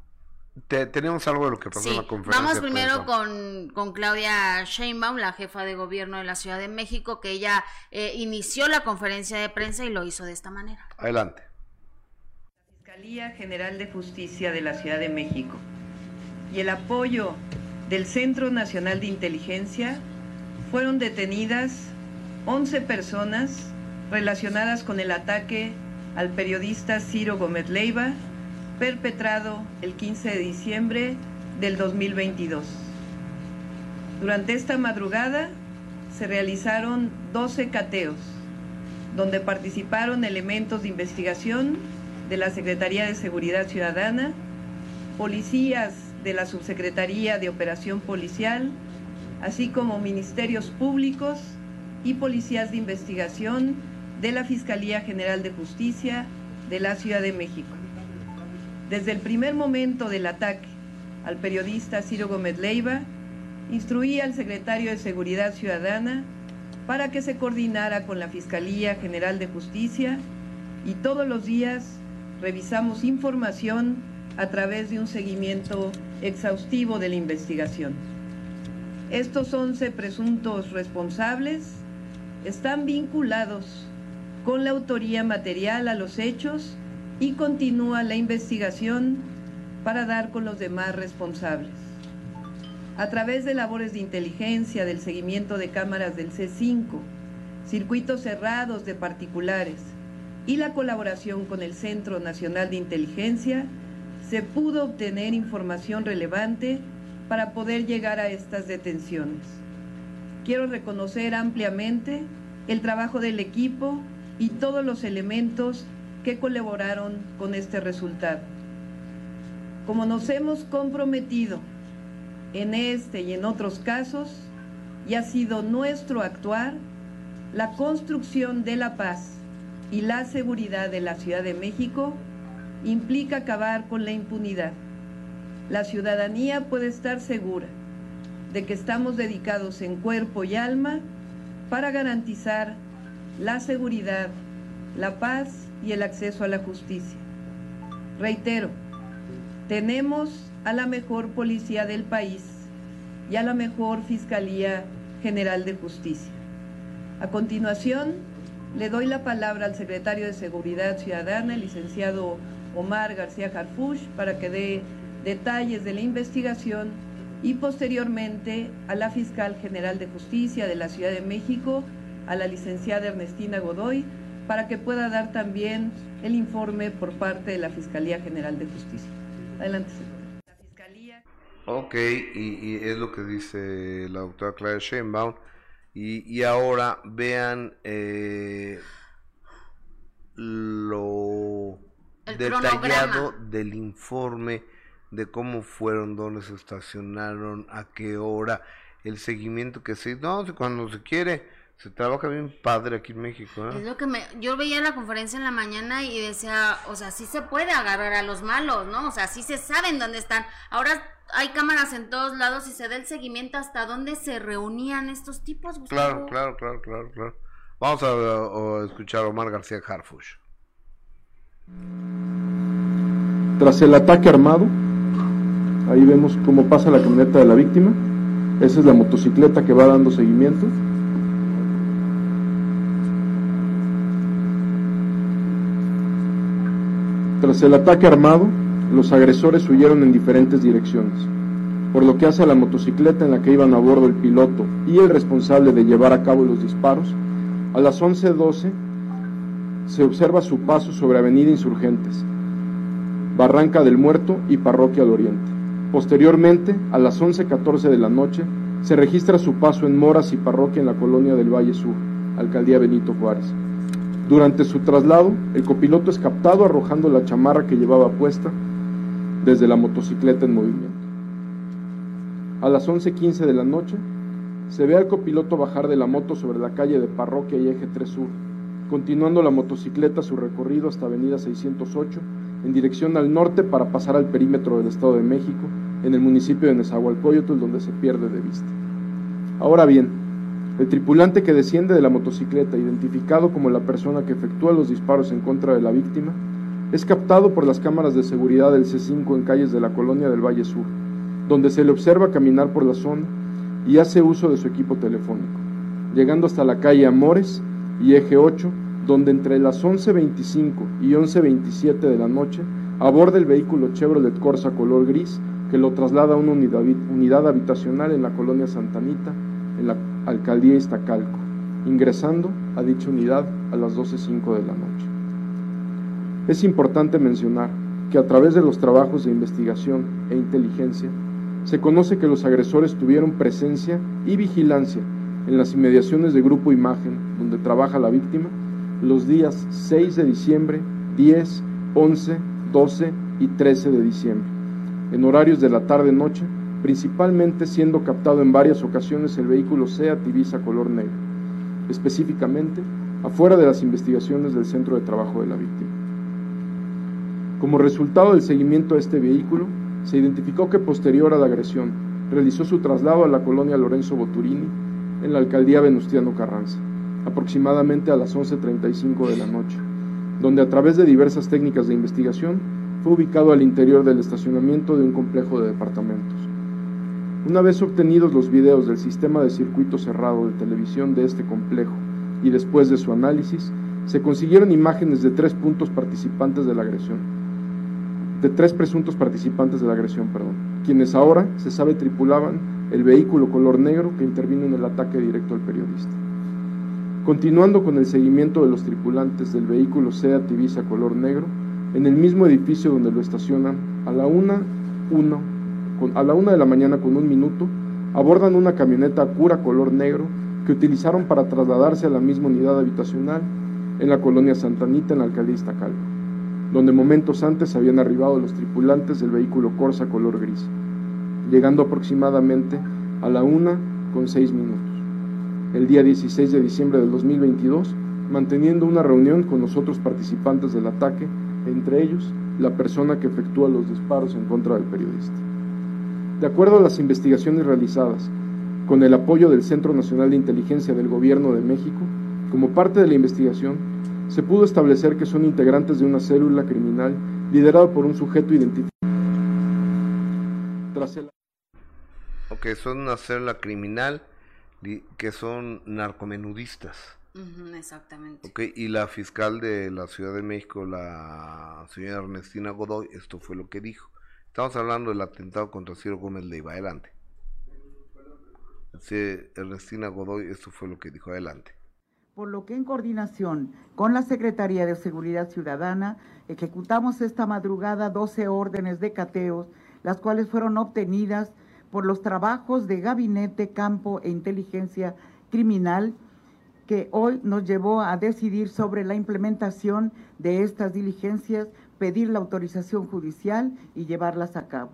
S1: tenemos algo de lo que pasó en la conferencia.
S2: Vamos primero con, con, Claudia Sheinbaum, la jefa de gobierno de la Ciudad de México, que ella eh, inició la conferencia de prensa y lo hizo de esta manera.
S1: Adelante.
S6: La Fiscalía General de Justicia de la Ciudad de México y el apoyo del Centro Nacional de Inteligencia fueron detenidas 11 personas relacionadas con el ataque al periodista Ciro Gómez Leiva, perpetrado el 15 de diciembre del 2022. Durante esta madrugada se realizaron 12 cateos, donde participaron elementos de investigación de la Secretaría de Seguridad Ciudadana, policías de la Subsecretaría de Operación Policial, así como ministerios públicos y policías de investigación de la Fiscalía General de Justicia de la Ciudad de México. Desde el primer momento del ataque al periodista Ciro Gómez Leiva, instruí al secretario de Seguridad Ciudadana para que se coordinara con la Fiscalía General de Justicia y todos los días revisamos información a través de un seguimiento exhaustivo de la investigación. Estos 11 presuntos responsables están vinculados con la autoría material a los hechos y continúa la investigación para dar con los demás responsables. A través de labores de inteligencia, del seguimiento de cámaras del C5, circuitos cerrados de particulares y la colaboración con el Centro Nacional de Inteligencia, se pudo obtener información relevante para poder llegar a estas detenciones. Quiero reconocer ampliamente el trabajo del equipo y todos los elementos que colaboraron con este resultado. Como nos hemos comprometido en este y en otros casos, y ha sido nuestro actuar, la construcción de la paz y la seguridad de la Ciudad de México implica acabar con la impunidad. La ciudadanía puede estar segura de que estamos dedicados en cuerpo y alma para garantizar la seguridad, la paz y el acceso a la justicia. Reitero, tenemos a la mejor policía del país y a la mejor Fiscalía General de Justicia. A continuación, le doy la palabra al secretario de Seguridad Ciudadana, el licenciado Omar García Harfush, para que dé detalles de la investigación y posteriormente a la fiscal general de justicia de la Ciudad de México, a la licenciada Ernestina Godoy, para que pueda dar también el informe por parte de la Fiscalía General de Justicia. Adelante, señor. La Fiscalía.
S1: Ok, y, es lo que dice la doctora Clara Sheinbaum. Y, y ahora vean eh, lo detallado del informe de cómo fueron, dónde se estacionaron, a qué hora, el seguimiento que se... No, cuando se quiere, se trabaja bien padre aquí en México.
S2: ¿eh? Es lo que me... Yo veía la conferencia en la mañana y decía, o sea, sí se puede agarrar a los malos, ¿no? O sea, sí se saben dónde están. Ahora hay cámaras en todos lados y se da el seguimiento hasta dónde se reunían estos tipos.
S1: Claro, claro, claro, claro, claro. Vamos a, escuchar a Omar García Harfush.
S7: Tras el ataque armado, Ahí vemos cómo pasa la camioneta de la víctima. Esa es la motocicleta que va dando seguimiento. Tras el ataque armado, los agresores huyeron en diferentes direcciones, por lo que hace a la motocicleta en la que iban a bordo el piloto y el responsable de llevar a cabo los disparos, a las 11.12 se observa su paso sobre Avenida Insurgentes, Barranca del Muerto y Parroquia al Oriente. Posteriormente, a las 11.14 de la noche, se registra su paso en Moras y Parroquia en la colonia del Valle Sur, alcaldía Benito Juárez. Durante su traslado, el copiloto es captado arrojando la chamarra que llevaba puesta desde la motocicleta en movimiento. A las 11.15 de la noche, se ve al copiloto bajar de la moto sobre la calle de Parroquia y Eje 3 Sur, continuando la motocicleta su recorrido hasta Avenida 608 en dirección al norte para pasar al perímetro del Estado de México en el municipio de Nezahualcóyotl, donde se pierde de vista. Ahora bien, el tripulante que desciende de la motocicleta, identificado como la persona que efectúa los disparos en contra de la víctima, es captado por las cámaras de seguridad del C5 en calles de la colonia del Valle Sur, donde se le observa caminar por la zona y hace uso de su equipo telefónico, llegando hasta la calle Amores y Eje 8, donde entre las 11.25 y 11.27 de la noche aborda el vehículo Chevrolet Corsa color gris que lo traslada a una unidad, habitacional en la colonia Santanita, en la alcaldía Iztacalco, ingresando a dicha unidad a las 12.05 de la noche. Es importante mencionar que a través de los trabajos de investigación e inteligencia, se conoce que los agresores tuvieron presencia y vigilancia en las inmediaciones de Grupo Imagen, donde trabaja la víctima, los días 6 de diciembre, 10, 11, 12 y 13 de diciembre en horarios de la tarde-noche, principalmente siendo captado en varias ocasiones el vehículo SEAT Ibiza color negro, específicamente afuera de las investigaciones del centro de trabajo de la víctima. Como resultado del seguimiento a este vehículo, se identificó que posterior a la agresión realizó su traslado a la colonia Lorenzo Boturini en la alcaldía Venustiano Carranza, aproximadamente a las 11.35 de la noche, donde a través de diversas técnicas de investigación fue ubicado al interior del estacionamiento de un complejo de departamentos. Una vez obtenidos los videos del sistema de circuito cerrado de televisión de este complejo y después de su análisis, se consiguieron imágenes de tres puntos participantes de la agresión, de tres presuntos participantes de la agresión, perdón, quienes ahora se sabe tripulaban el vehículo color negro que intervino en el ataque directo al periodista. Continuando con el seguimiento de los tripulantes del vehículo Seat Ibiza color negro, en el mismo edificio donde lo estacionan, a la una, uno, a la una de la mañana con un minuto, abordan una camioneta cura color negro que utilizaron para trasladarse a la misma unidad habitacional en la colonia Santanita, en la alcaldía Iztacalco, donde momentos antes habían arribado los tripulantes del vehículo Corsa color gris, llegando aproximadamente a la una con seis minutos. El día 16 de diciembre del 2022, manteniendo una reunión con los otros participantes del ataque, entre ellos la persona que efectúa los disparos en contra del periodista. De acuerdo a las investigaciones realizadas, con el apoyo del Centro Nacional de Inteligencia del Gobierno de México, como parte de la investigación, se pudo establecer que son integrantes de una célula criminal liderada por un sujeto identificado.
S1: Tras Ok, son una célula criminal que son narcomenudistas.
S2: exactamente.
S1: Ok, y la fiscal de la Ciudad de México, la señora Ernestina Godoy, esto fue lo que dijo. Estamos hablando del atentado contra Ciro Gómez Leiva. Adelante. Sí, Ernestina Godoy, esto fue lo que dijo. Adelante
S8: por lo que en coordinación con la Secretaría de Seguridad Ciudadana ejecutamos esta madrugada 12 órdenes de cateos, las cuales fueron obtenidas por los trabajos de Gabinete, Campo e Inteligencia Criminal, que hoy nos llevó a decidir sobre la implementación de estas diligencias, pedir la autorización judicial y llevarlas a cabo.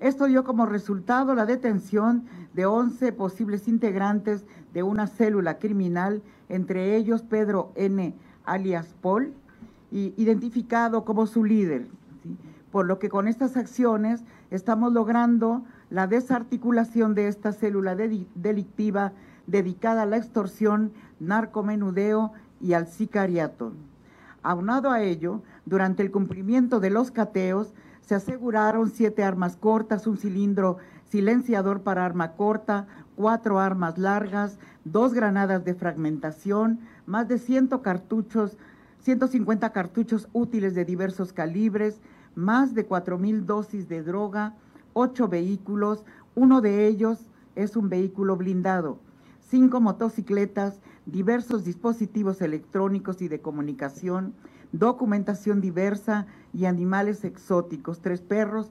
S8: Esto dio como resultado la detención de 11 posibles integrantes de una célula criminal, entre ellos Pedro N. alias Paul, identificado como su líder. Por lo que con estas acciones estamos logrando la desarticulación de esta célula delictiva dedicada a la extorsión, narcomenudeo y al sicariato. Aunado a ello, durante el cumplimiento de los cateos, se aseguraron siete armas cortas, un cilindro silenciador para arma corta, cuatro armas largas, dos granadas de fragmentación, más de 100 cartuchos, 150 cartuchos útiles de diversos calibres, más de mil dosis de droga, ocho vehículos, uno de ellos es un vehículo blindado, cinco motocicletas, diversos dispositivos electrónicos y de comunicación, documentación diversa y animales exóticos, tres perros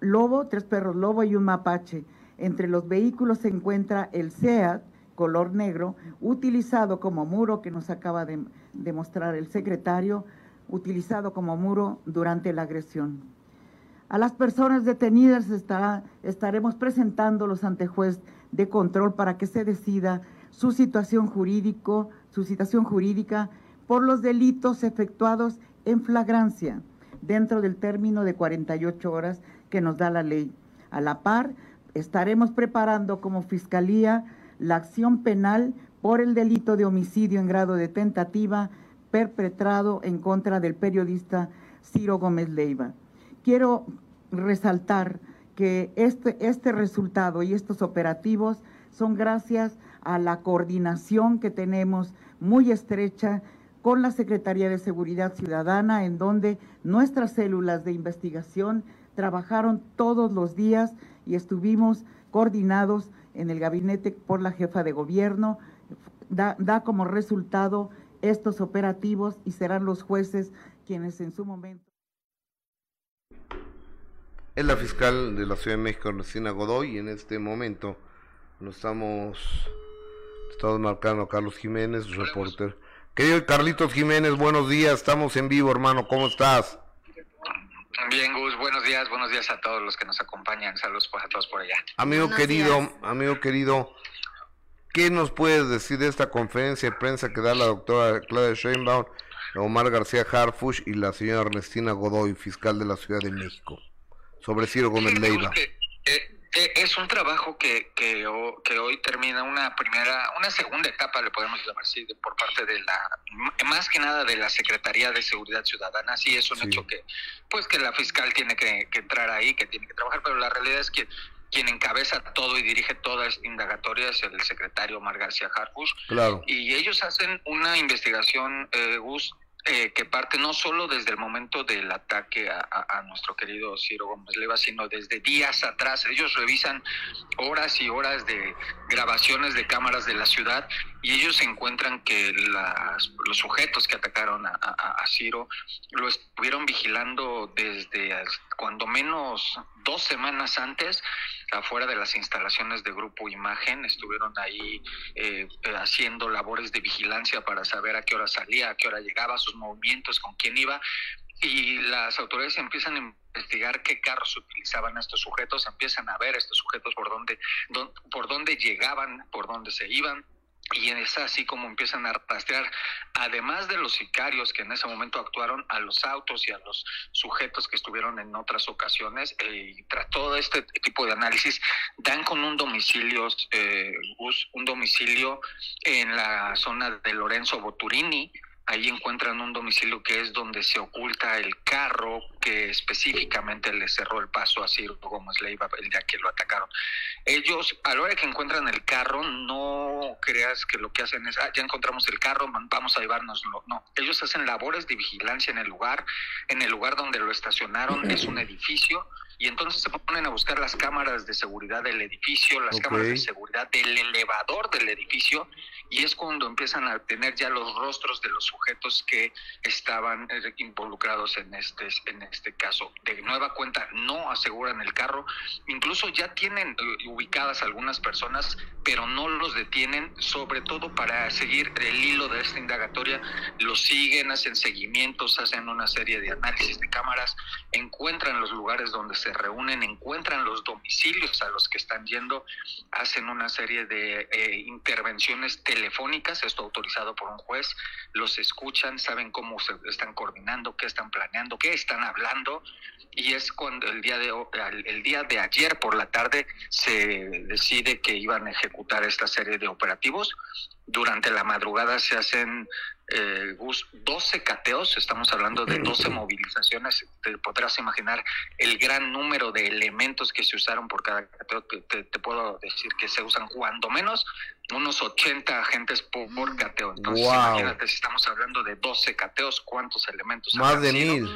S8: lobo, tres perros lobo y un mapache. Entre los vehículos se encuentra el SEAT, color negro, utilizado como muro, que nos acaba de, demostrar el secretario, utilizado como muro durante la agresión. A las personas detenidas estará, estaremos presentándolos ante juez de control para que se decida su situación jurídico, su situación jurídica por los delitos efectuados en flagrancia dentro del término de 48 horas que nos da la ley. A la par, estaremos preparando como Fiscalía la acción penal por el delito de homicidio en grado de tentativa perpetrado en contra del periodista Ciro Gómez Leiva. Quiero resaltar que este, este resultado y estos operativos son gracias a la coordinación que tenemos muy estrecha con la Secretaría de Seguridad Ciudadana, en donde nuestras células de investigación trabajaron todos los días y estuvimos coordinados en el gabinete por la jefa de gobierno. Da, da como resultado estos operativos y serán los jueces quienes en su momento.
S1: Es la fiscal de la Ciudad de México, Cristina Godoy, y en este momento nos estamos, estamos marcando a Carlos Jiménez, reporter. Querido Carlitos Jiménez, buenos días, estamos en vivo, hermano, ¿cómo estás?
S9: Bien, Gus, buenos días, buenos días a todos los que nos acompañan, saludos a todos por allá.
S1: Amigo querido, amigo querido, ¿qué nos puedes decir de esta conferencia de prensa que da la doctora Claudia Sheinbaum, Omar García Harfush y la señora Ernestina Godoy, fiscal de la Ciudad de México, sobre Ciro Gómez Leiva?
S9: Eh, es un trabajo que, que, que, hoy termina una primera, una segunda etapa, le podemos llamar así, por parte de la, más que nada de la Secretaría de Seguridad Ciudadana. Sí, es un hecho que, pues que la fiscal tiene que, entrar ahí, que tiene que trabajar, pero la realidad es que quien encabeza todo y dirige toda esta indagatoria es el secretario Omar García Harfush.
S1: Claro.
S9: Y ellos hacen una investigación, eh, Gus, eh, que parte no solo desde el momento del ataque a, nuestro querido Ciro Gómez Leva, sino desde días atrás. Ellos revisan horas y horas de grabaciones de cámaras de la ciudad y ellos encuentran que los sujetos que atacaron a, a, Ciro lo estuvieron vigilando desde cuando menos dos semanas antes afuera de las instalaciones de Grupo Imagen, estuvieron ahí eh, eh, haciendo labores de vigilancia para saber a qué hora salía, a qué hora llegaba, sus movimientos, con quién iba, y las autoridades empiezan a investigar qué carros utilizaban estos sujetos, empiezan a ver estos sujetos por dónde, por dónde llegaban, por dónde se iban y es así como empiezan a rastrear, además de los sicarios que en ese momento actuaron, a los autos y a los sujetos que estuvieron en otras ocasiones. Eh, y tras todo este tipo de análisis, dan con un domicilio, eh, un domicilio en la zona de Lorenzo Boturini, Ahí encuentran un domicilio que es donde se oculta el carro que específicamente le cerró el paso a Ciro Gómez Leiva el día que lo atacaron. Ellos, a la hora que encuentran el carro, no creas que lo que hacen es, ah, ya encontramos el carro, vamos a llevárnoslo. No, ellos hacen labores de vigilancia en el lugar. En el lugar donde lo estacionaron es un edificio y entonces se ponen a buscar las cámaras de seguridad del edificio, las cámaras de seguridad del elevador del edificio y es cuando empiezan a tener ya los rostros de los sujetos que estaban eh, involucrados en este en este caso. De nueva cuenta no aseguran el carro, incluso ya tienen eh, ubicadas algunas personas, pero no los detienen, sobre todo para seguir el hilo de esta indagatoria, los siguen, hacen seguimientos, hacen una serie de análisis de cámaras, encuentran los lugares donde se reúnen, encuentran los domicilios a los que están yendo, hacen una serie de eh, intervenciones telefónicas, esto autorizado por un juez, los escuchan, saben cómo se están coordinando, qué están planeando, qué están hablando, y es cuando el día de el día de ayer por la tarde se decide que iban a ejecutar esta serie de operativos. Durante la madrugada se hacen eh, 12 cateos, estamos hablando de 12 movilizaciones, te podrás imaginar el gran número de elementos que se usaron por cada cateo, te, puedo decir que se usan cuando menos unos 80 agentes por, cateo, entonces imagínate si estamos hablando de 12 cateos, ¿cuántos elementos?
S1: Más de mil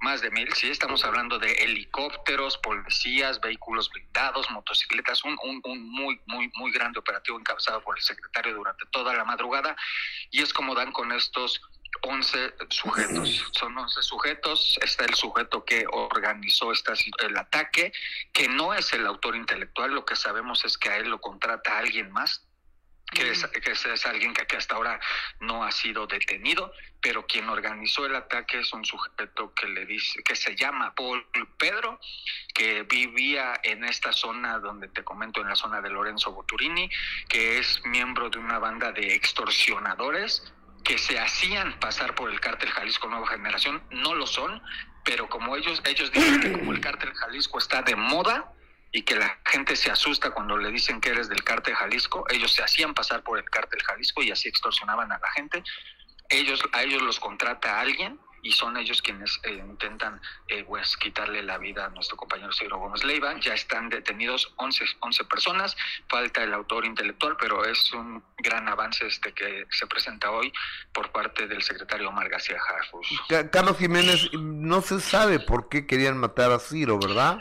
S9: más de mil, sí, estamos hablando de helicópteros, policías, vehículos blindados, motocicletas, un, un, un, muy, muy, muy grande operativo encabezado por el secretario durante toda la madrugada, y es como dan con estos 11 sujetos. Son 11 sujetos. Está el sujeto que organizó esta, el ataque, que no es el autor intelectual. Lo que sabemos es que a él lo contrata alguien más que es, alguien que, hasta ahora no ha sido detenido, pero quien organizó el ataque es un sujeto que le dice, que se llama Paul Pedro, que vivía en esta zona donde te comento, en la zona de Lorenzo Boturini, que es miembro de una banda de extorsionadores que se hacían pasar por el cártel Jalisco Nueva Generación, no lo son, pero como ellos, ellos dicen que como el cártel Jalisco está de moda, y que la gente se asusta cuando le dicen que eres del cártel Jalisco. Ellos se hacían pasar por el cártel Jalisco y así extorsionaban a la gente. Ellos, a ellos los contrata alguien y son ellos quienes eh, intentan eh, pues, quitarle la vida a nuestro compañero Ciro Gómez Leiva. Ya están detenidos 11, 11 personas, falta el autor intelectual, pero es un gran avance este que se presenta hoy por parte del secretario Omar García Harfus.
S1: Carlos Jiménez, no se sabe por qué querían matar a Ciro, ¿verdad?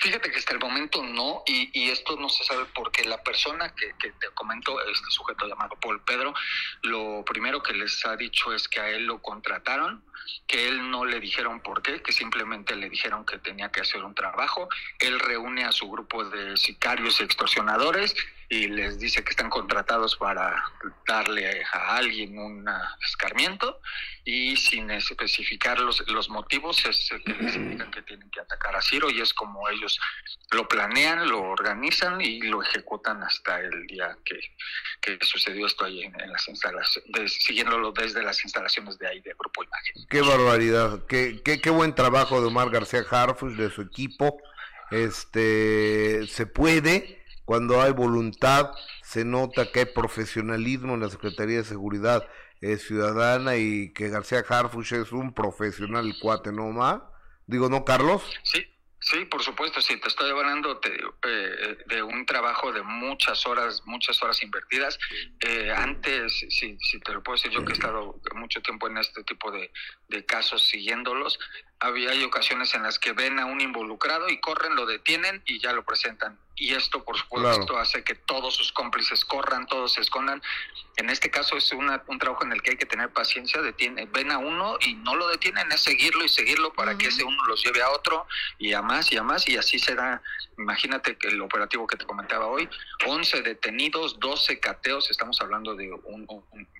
S9: Fíjate que hasta el momento no, y, y esto no se sabe porque la persona que, que, te comento, este sujeto llamado Paul Pedro, lo primero que les ha dicho es que a él lo contrataron, que él no le dijeron por qué, que simplemente le dijeron que tenía que hacer un trabajo. Él reúne a su grupo de sicarios y extorsionadores y les dice que están contratados para darle a alguien un escarmiento y sin especificar los, los motivos es que les indican que tienen que atacar a Ciro y es como ellos lo planean, lo organizan y lo ejecutan hasta el día que, sucedió esto ahí en, las instalaciones, siguiéndolo desde las instalaciones de ahí de Grupo Imagen.
S1: Qué barbaridad, qué, qué, qué buen trabajo de Omar García Harfus, de su equipo, este se puede cuando hay voluntad, se nota que hay profesionalismo en la Secretaría de Seguridad Ciudadana y que García Harfuch es un profesional cuate, ¿no, ma? Digo, ¿no, Carlos?
S9: Sí, Sí, por supuesto, sí, te estoy hablando eh, de, un trabajo de muchas horas, muchas horas invertidas. Eh, antes, si, si te lo puedo decir, yo que he estado mucho tiempo en este tipo de, de casos siguiéndolos, había hay ocasiones en las que ven a un involucrado y corren, lo detienen y ya lo presentan. Y esto, por supuesto, hace que todos sus cómplices corran, todos se escondan. En este caso es una, un trabajo en el que hay que tener paciencia, detiene, ven a uno y no lo detienen, es seguirlo y seguirlo para que ese uno los lleve a otro y a más y a más y así será, imagínate que el operativo que te comentaba hoy, 11 detenidos, 12 cateos, estamos hablando de un,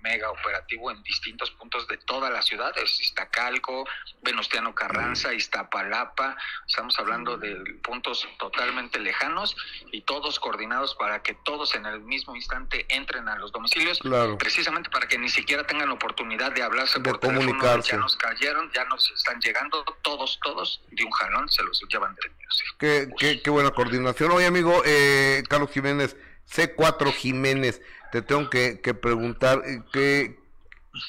S9: mega operativo en distintos puntos de toda la ciudad, es Iztacalco, Venustiano Carranza, Iztapalapa, estamos hablando de puntos totalmente lejanos y todos coordinados para que todos en el mismo instante entren a los domicilios, precisamente para que ni siquiera tengan oportunidad de hablarse por teléfono, ya nos cayeron, ya nos están llegando, todos, todos, de un jalón se los llevan detenidos.
S1: Qué, qué, qué, buena coordinación. Oye, amigo, eh, Carlos Jiménez, C4 Jiménez, te tengo que, que preguntar, eh, ¿qué,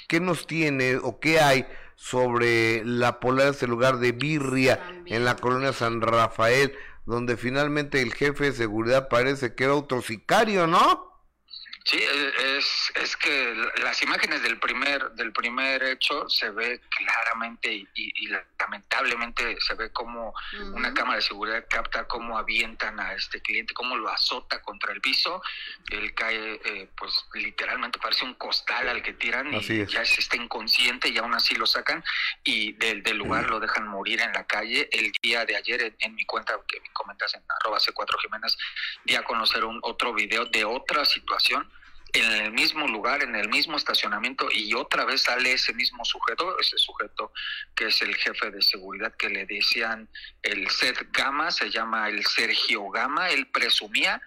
S1: ¿qué nos tiene o qué hay sobre la polar, ese lugar de Birria en la colonia San Rafael, donde finalmente el jefe de seguridad parece que era otro sicario, ¿no?
S9: Sí, es, es que las imágenes del primer del primer hecho se ve claramente y, lamentablemente se ve como una cámara de seguridad capta cómo avientan a este cliente, cómo lo azota contra el piso, él cae, eh, pues literalmente parece un costal al que tiran y ya se está inconsciente y aún así lo sacan y del, del lugar lo dejan morir en la calle. El día de ayer en, mi cuenta que me comentas en arroba C4 Jiménez, di a conocer un otro video de otra situación en el mismo lugar, en el mismo estacionamiento, y otra vez sale ese mismo sujeto, ese sujeto que es el jefe de seguridad que le decían el Seth Gama, se llama el Sergio Gama, él presumía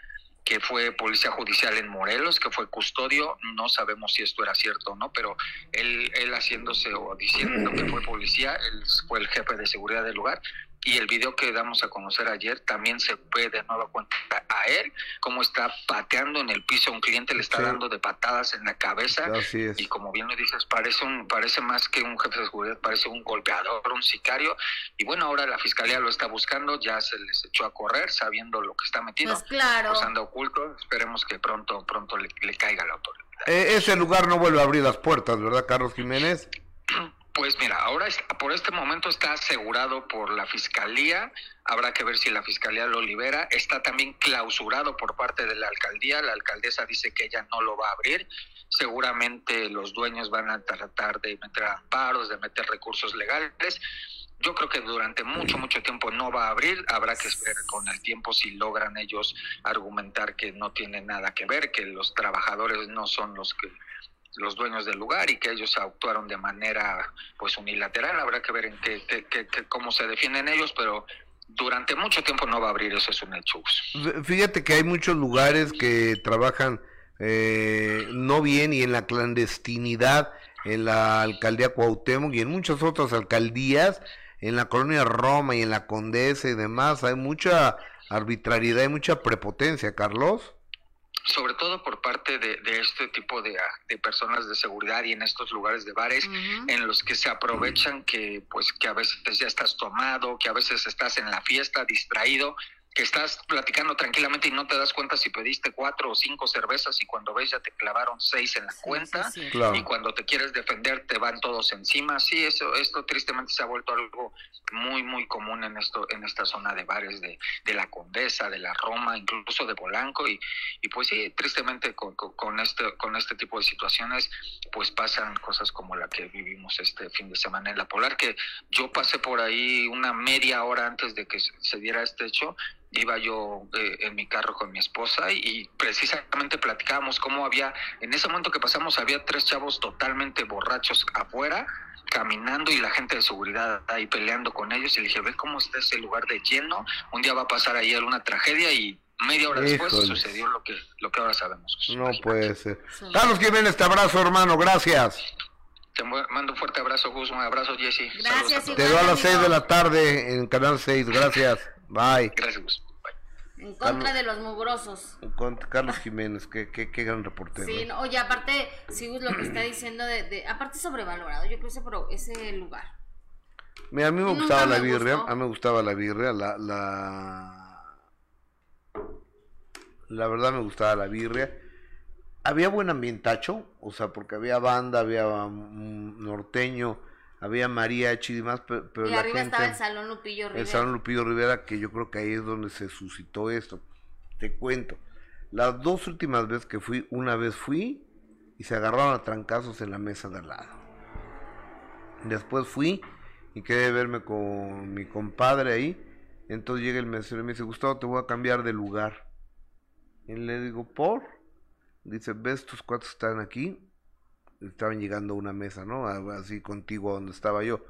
S9: que fue policía judicial en Morelos, que fue custodio, no sabemos si esto era cierto o no, pero él, él haciéndose o diciendo que fue policía, él fue el jefe de seguridad del lugar, y el video que damos a conocer ayer también se ve de nueva cuenta a él, cómo está pateando en el piso, un cliente le está dando de patadas en la cabeza y como bien lo dices, parece un parece más que un jefe de seguridad, parece un golpeador, un sicario y bueno, ahora la fiscalía lo está buscando, ya se les echó a correr sabiendo lo que está metido,
S2: pues claro.
S9: pues anda oculto, esperemos que pronto pronto le, caiga la autoridad.
S1: Eh, ese lugar no vuelve a abrir las puertas, ¿verdad, Carlos Jiménez?
S9: Pues mira, ahora por este momento está asegurado por la fiscalía. Habrá que ver si la fiscalía lo libera. Está también clausurado por parte de la alcaldía. La alcaldesa dice que ella no lo va a abrir. Seguramente los dueños van a tratar de meter amparos, de meter recursos legales. Yo creo que durante mucho, mucho tiempo no va a abrir. Habrá que esperar con el tiempo si logran ellos argumentar que no tiene nada que ver, que los trabajadores no son los que los dueños del lugar y que ellos actuaron de manera pues unilateral. Habrá que ver en qué, cómo se defienden ellos, pero durante mucho tiempo no va a abrir, eso es un hecho.
S1: Fíjate que hay muchos lugares que trabajan eh, no bien y en la clandestinidad en la alcaldía Cuauhtémoc y en muchas otras alcaldías, en la colonia Roma y en la Condesa y demás, hay mucha arbitrariedad y mucha prepotencia, Carlos
S9: sobre todo por parte de, este tipo de, de, personas de seguridad y en estos lugares de bares en los que se aprovechan que pues que a veces ya estás tomado, que a veces estás en la fiesta distraído que estás platicando tranquilamente y no te das cuenta si pediste cuatro o cinco cervezas y cuando ves ya te clavaron seis en la cuenta y cuando te quieres defender te van todos encima. Sí, eso, esto tristemente se ha vuelto algo muy, muy común en esto, en esta zona de bares de, de la Condesa, de la Roma, incluso de Polanco y, y pues sí, tristemente con, con, este, con este tipo de situaciones pues pasan cosas como la que vivimos este fin de semana en la Polar, que yo pasé por ahí una media hora antes de que se diera este hecho iba yo eh, en mi carro con mi esposa y, precisamente platicábamos cómo había, en ese momento que pasamos había tres chavos totalmente borrachos afuera, caminando y la gente de seguridad ahí peleando con ellos y le dije, ve cómo está ese lugar de lleno, un día va a pasar ahí alguna tragedia y media hora después sucedió lo que, lo que ahora sabemos.
S1: No puede ser. Carlos Jiménez, este abrazo hermano, gracias.
S9: Te mando un fuerte abrazo, Gus, un abrazo, Jesse.
S2: Gracias.
S1: Te veo a las 6 de la tarde en Canal 6, gracias. Bye.
S9: Gracias.
S2: En contra de los mugrosos.
S1: Carlos Jiménez, qué, qué, qué gran reportero.
S2: Sí, ¿eh? oye, aparte, si lo que está diciendo, de, de, aparte sobrevalorado, yo creo ese, ese lugar.
S1: Mira, a mí me gustaba la birria, a mí me gustaba la birria, la, la... La verdad me gustaba la birria. Había buen ambientacho, o sea, porque había banda, había norteño, había mariachi y demás, pero,
S2: y
S1: la
S2: arriba estaba el Salón Lupillo Rivera.
S1: El Salón Lupillo Rivera, que yo creo que ahí es donde se suscitó esto. Te cuento, las dos últimas veces que fui, una vez fui y se agarraron a trancazos en la mesa de al lado. Después fui y quedé verme con mi compadre ahí. Entonces llega el mesero y me dice, Gustavo, te voy a cambiar de lugar. Y le digo, ¿por? Dice, ¿ves tus cuatro están aquí? Estaban llegando a una mesa, ¿no? Así contigo donde estaba yo.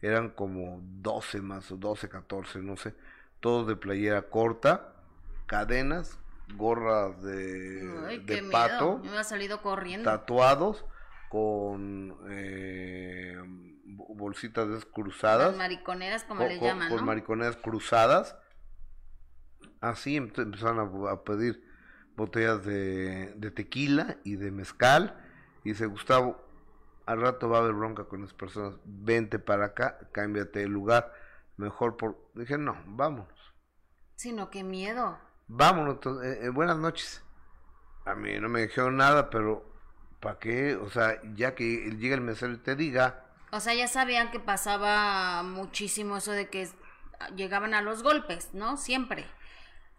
S1: Eran como 12 más, o 12, 14, no sé. Todos de playera corta, cadenas, gorras de, de pato.
S2: Me ha salido corriendo.
S1: Tatuados con eh, bolsitas descruzadas. Con
S2: mariconeras, como le llaman.
S1: Con mariconeras cruzadas. Así empezaron a, pedir botellas de, de, tequila y de mezcal. Y dice, Gustavo, al rato va a haber bronca con las personas. Vente para acá, cámbiate de lugar. Mejor por... Dije, no, vámonos.
S2: Sino qué miedo.
S1: Vámonos, eh, eh, buenas noches. A mí no me dijeron nada, pero ¿para qué? O sea, ya que llega el mesero y te diga.
S2: O sea, ya sabían que pasaba muchísimo eso de que llegaban a los golpes, ¿no? Siempre.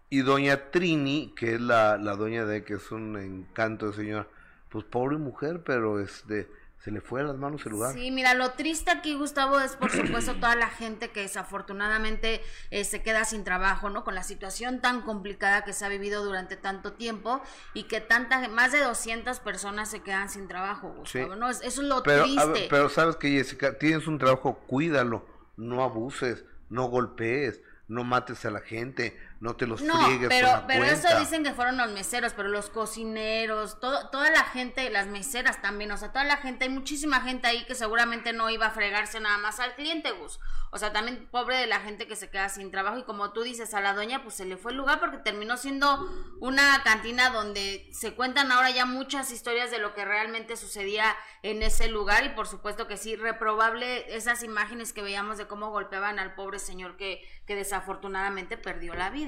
S1: Y doña Trini, que es la, la doña de que es un encanto de señora, pues pobre mujer, pero este se le fue a las manos el lugar.
S2: Sí, mira, lo triste aquí, Gustavo, es por supuesto toda la gente que desafortunadamente eh, se queda sin trabajo, ¿no? Con la situación tan complicada que se ha vivido durante tanto tiempo y que tanta, más de 200 personas se quedan sin trabajo, Gustavo, ¿no? Eso es lo triste.
S1: pero sabes que, Jessica, tienes un trabajo, cuídalo, no abuses, no golpees, no mates a la gente, no te los no,
S2: pero, pero eso dicen que fueron los meseros, pero los cocineros, todo, toda la gente, las meseras también, o sea, toda la gente, hay muchísima gente ahí que seguramente no iba a fregarse nada más al cliente, Gus. O sea, también pobre de la gente que se queda sin trabajo y como tú dices, a la doña pues se le fue el lugar porque terminó siendo una cantina donde se cuentan ahora ya muchas historias de lo que realmente sucedía en ese lugar y por supuesto que sí, reprobable esas imágenes que veíamos de cómo golpeaban al pobre señor que, que desafortunadamente perdió la vida.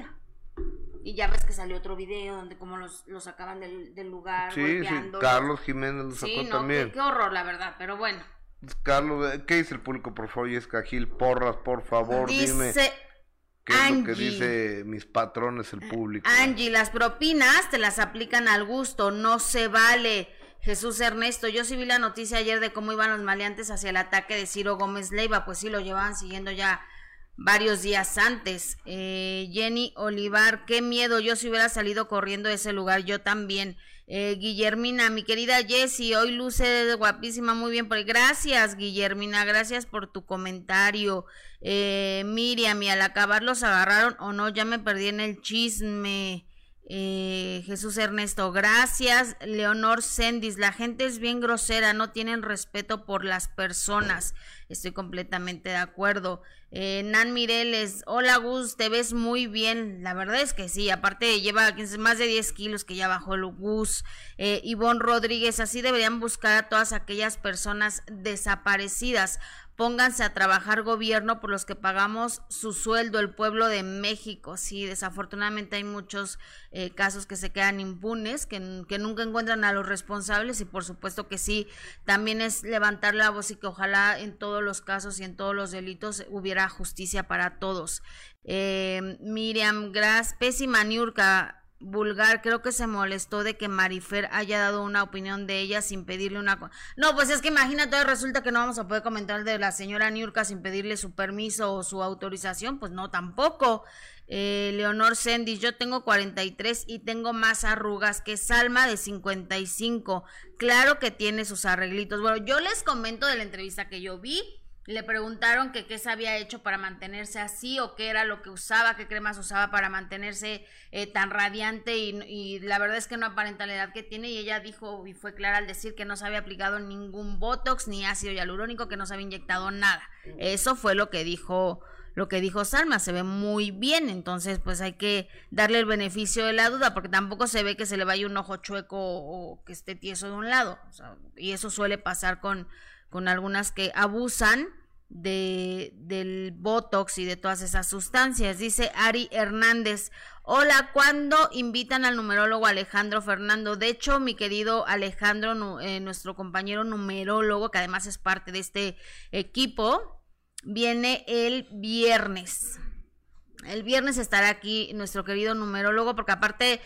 S2: Y ya ves que salió otro video donde como los, los sacaban del, del lugar.
S1: Sí, sí, Carlos Jiménez lo sacó también.
S2: Qué, horror, la verdad, pero bueno.
S1: Carlos, ¿qué dice el público, por favor? es Gil Porras, por favor,
S2: dice...
S1: dime. ¿Qué es lo que dice mis patrones, el público?
S2: Angie, las propinas te las aplican al gusto, no se vale. Jesús Ernesto, yo sí vi la noticia ayer de cómo iban los maleantes hacia el ataque de Ciro Gómez Leiva, pues sí lo llevaban siguiendo ya varios días antes. Eh, Jenny Olivar, qué miedo, yo si hubiera salido corriendo de ese lugar, yo también. Eh, Guillermina, mi querida Jessie, hoy luce guapísima, muy bien. Pues, gracias, Guillermina, gracias por tu comentario. Eh, Miriam, y al acabar los agarraron o no, ya me perdí en el chisme. Eh, Jesús Ernesto, gracias. Leonor Sendis, la gente es bien grosera, no tienen respeto por las personas. Estoy completamente de acuerdo. Eh, Nan Mireles, hola Gus, te ves muy bien. La verdad es que sí, aparte lleva más de 10 kilos que ya bajó el Gus. Eh, Ivonne Rodríguez, así deberían buscar a todas aquellas personas desaparecidas pónganse a trabajar gobierno por los que pagamos su sueldo, el pueblo de México. Sí, desafortunadamente hay muchos eh, casos que se quedan impunes, que, nunca encuentran a los responsables y por supuesto que sí, también es levantar la voz y que ojalá en todos los casos y en todos los delitos hubiera justicia para todos. Eh, Miriam Gras, pésima Niurka, vulgar, creo que se molestó de que Marifer haya dado una opinión de ella sin pedirle una... No, pues es que imagínate, resulta que no vamos a poder comentar de la señora Niurka sin pedirle su permiso o su autorización, pues no, tampoco. Eh, Leonor Sendis, yo tengo 43 y tengo más arrugas que Salma de 55. Claro que tiene sus arreglitos. Bueno, yo les comento de la entrevista que yo vi le preguntaron que qué se había hecho para mantenerse así o qué era lo que usaba, qué cremas usaba para mantenerse eh, tan radiante y, la verdad es que no aparenta la edad que tiene y ella dijo y fue clara al decir que no se había aplicado ningún botox ni ácido hialurónico, que no se había inyectado nada. Eso fue lo que dijo lo que dijo Salma, se ve muy bien, entonces pues hay que darle el beneficio de la duda, porque tampoco se ve que se le vaya un ojo chueco o, que esté tieso de un lado, y eso suele pasar con, con algunas que abusan de, del Botox y de todas esas sustancias. Dice Ari Hernández, hola, ¿cuándo invitan al numerólogo Alejandro Fernando? De hecho, mi querido Alejandro, eh, nuestro compañero numerólogo, que además es parte de este equipo, viene el viernes. El viernes estará aquí nuestro querido numerólogo, porque aparte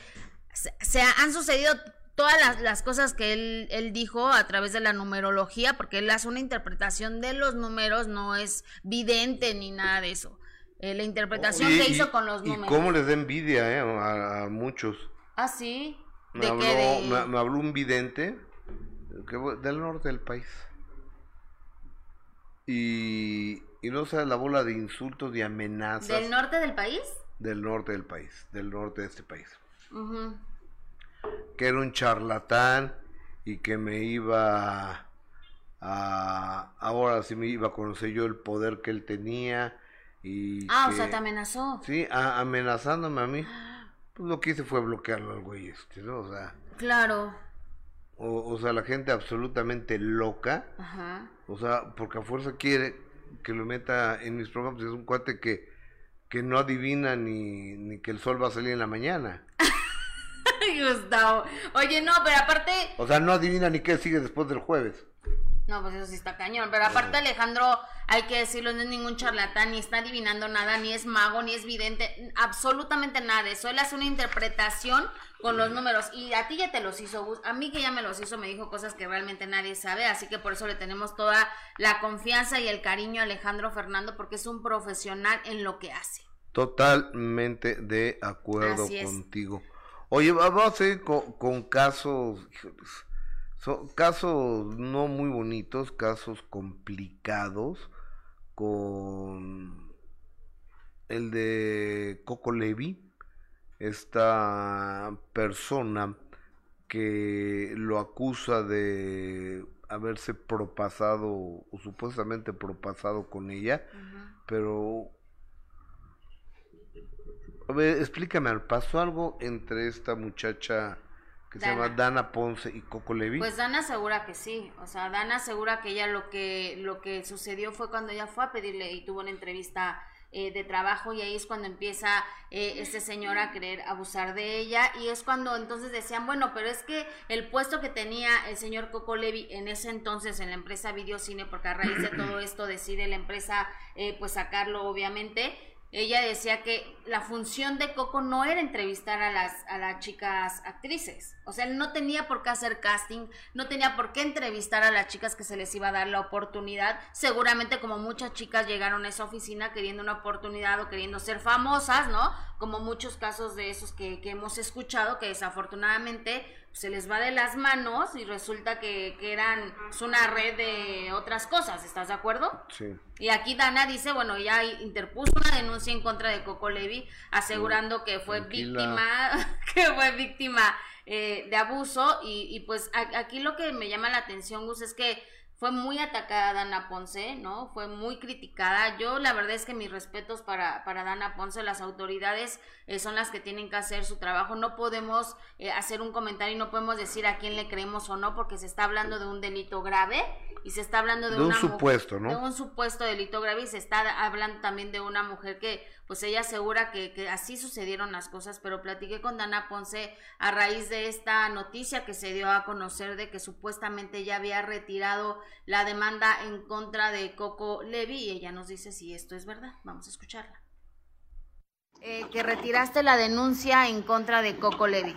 S2: se han sucedido todas las, las, cosas que él, él dijo a través de la numerología, porque él hace una interpretación de los números, no es vidente ni nada de eso. Eh, la interpretación que hizo con los números.
S1: Y cómo les da envidia eh, a, muchos.
S2: Ah, sí.
S1: Me, habló, me, habló un vidente que, del norte del país. Y, y no sabes la bola de insultos y amenazas.
S2: ¿Del norte del país?
S1: Del norte del país, del norte de este país que era un charlatán y que me iba a, ahora sí me iba a conocer yo el poder que él tenía y
S2: ah o sea te amenazó.
S1: Sí amenazándome a mí. Pues lo que hice fue bloquearlo al güey este no o sea
S2: claro.
S1: o, o sea la gente absolutamente loca. Ajá. o sea porque a fuerza quiere que lo meta en mis programas. Es un cuate que que no adivina ni, ni que el sol va a salir en la mañana
S2: Gustavo. Oye, no, pero aparte.
S1: O sea, no adivina ni qué sigue después del jueves.
S2: No, pues eso sí está cañón. Pero aparte, Alejandro, hay que decirlo, no es ningún charlatán, ni está adivinando nada, ni es mago, ni es vidente, absolutamente nada eso. Él hace una interpretación con los números. Y a ti ya te los hizo, a mí que ya me los hizo, me dijo cosas que realmente nadie sabe. Así que por eso le tenemos toda la confianza y el cariño a Alejandro Fernando, porque es un profesional en lo que hace.
S1: Totalmente de acuerdo contigo. Oye, vamos a ir con, casos, son casos no muy bonitos, casos complicados, con el de Coco Levi, esta persona que lo acusa de haberse propasado o supuestamente propasado con ella, pero ver, explícame, ¿pasó algo entre esta muchacha que se llama Dana Ponce y Coco Levi?
S2: Pues Dana asegura que sí, o sea, Dana asegura que ella lo que lo que sucedió fue cuando ella fue a pedirle y tuvo una entrevista eh, de trabajo y ahí es cuando empieza eh, este señor a querer abusar de ella y es cuando entonces decían, bueno, pero es que el puesto que tenía el señor Coco Levi en ese entonces en la empresa Videocine, porque a raíz de todo esto decide la empresa eh, pues sacarlo obviamente, ella decía que la función de Coco no era entrevistar a las, a las chicas actrices. O sea, él no tenía por qué hacer casting, no tenía por qué entrevistar a las chicas que se les iba a dar la oportunidad. Seguramente como muchas chicas llegaron a esa oficina queriendo una oportunidad o queriendo ser famosas, ¿no? Como muchos casos de esos que, que hemos escuchado, que desafortunadamente se les va de las manos y resulta que, quedan es una red de otras cosas, ¿estás de acuerdo?
S1: Sí.
S2: Y aquí Dana dice, bueno, ya interpuso una denuncia en contra de Coco Levi, asegurando que fue víctima, que fue víctima eh, de abuso, y, y pues aquí lo que me llama la atención, Gus, es que fue muy atacada Dana Ponce, ¿no? Fue muy criticada. Yo la verdad es que mis respetos para, para Dana Ponce, las autoridades eh, son las que tienen que hacer su trabajo. No podemos eh, hacer un comentario y no podemos decir a quién le creemos o no, porque se está hablando de un delito grave y se está hablando de,
S1: un supuesto, ¿no?
S2: De un supuesto delito grave y se está hablando también de una mujer que, pues ella asegura que, que así sucedieron las cosas, pero platiqué con Dana Ponce a raíz de esta noticia que se dio a conocer de que supuestamente ya había retirado la demanda en contra de Coco Levi y ella nos dice si esto es verdad. Vamos a escucharla. Eh, que retiraste la denuncia en contra de Coco Levi.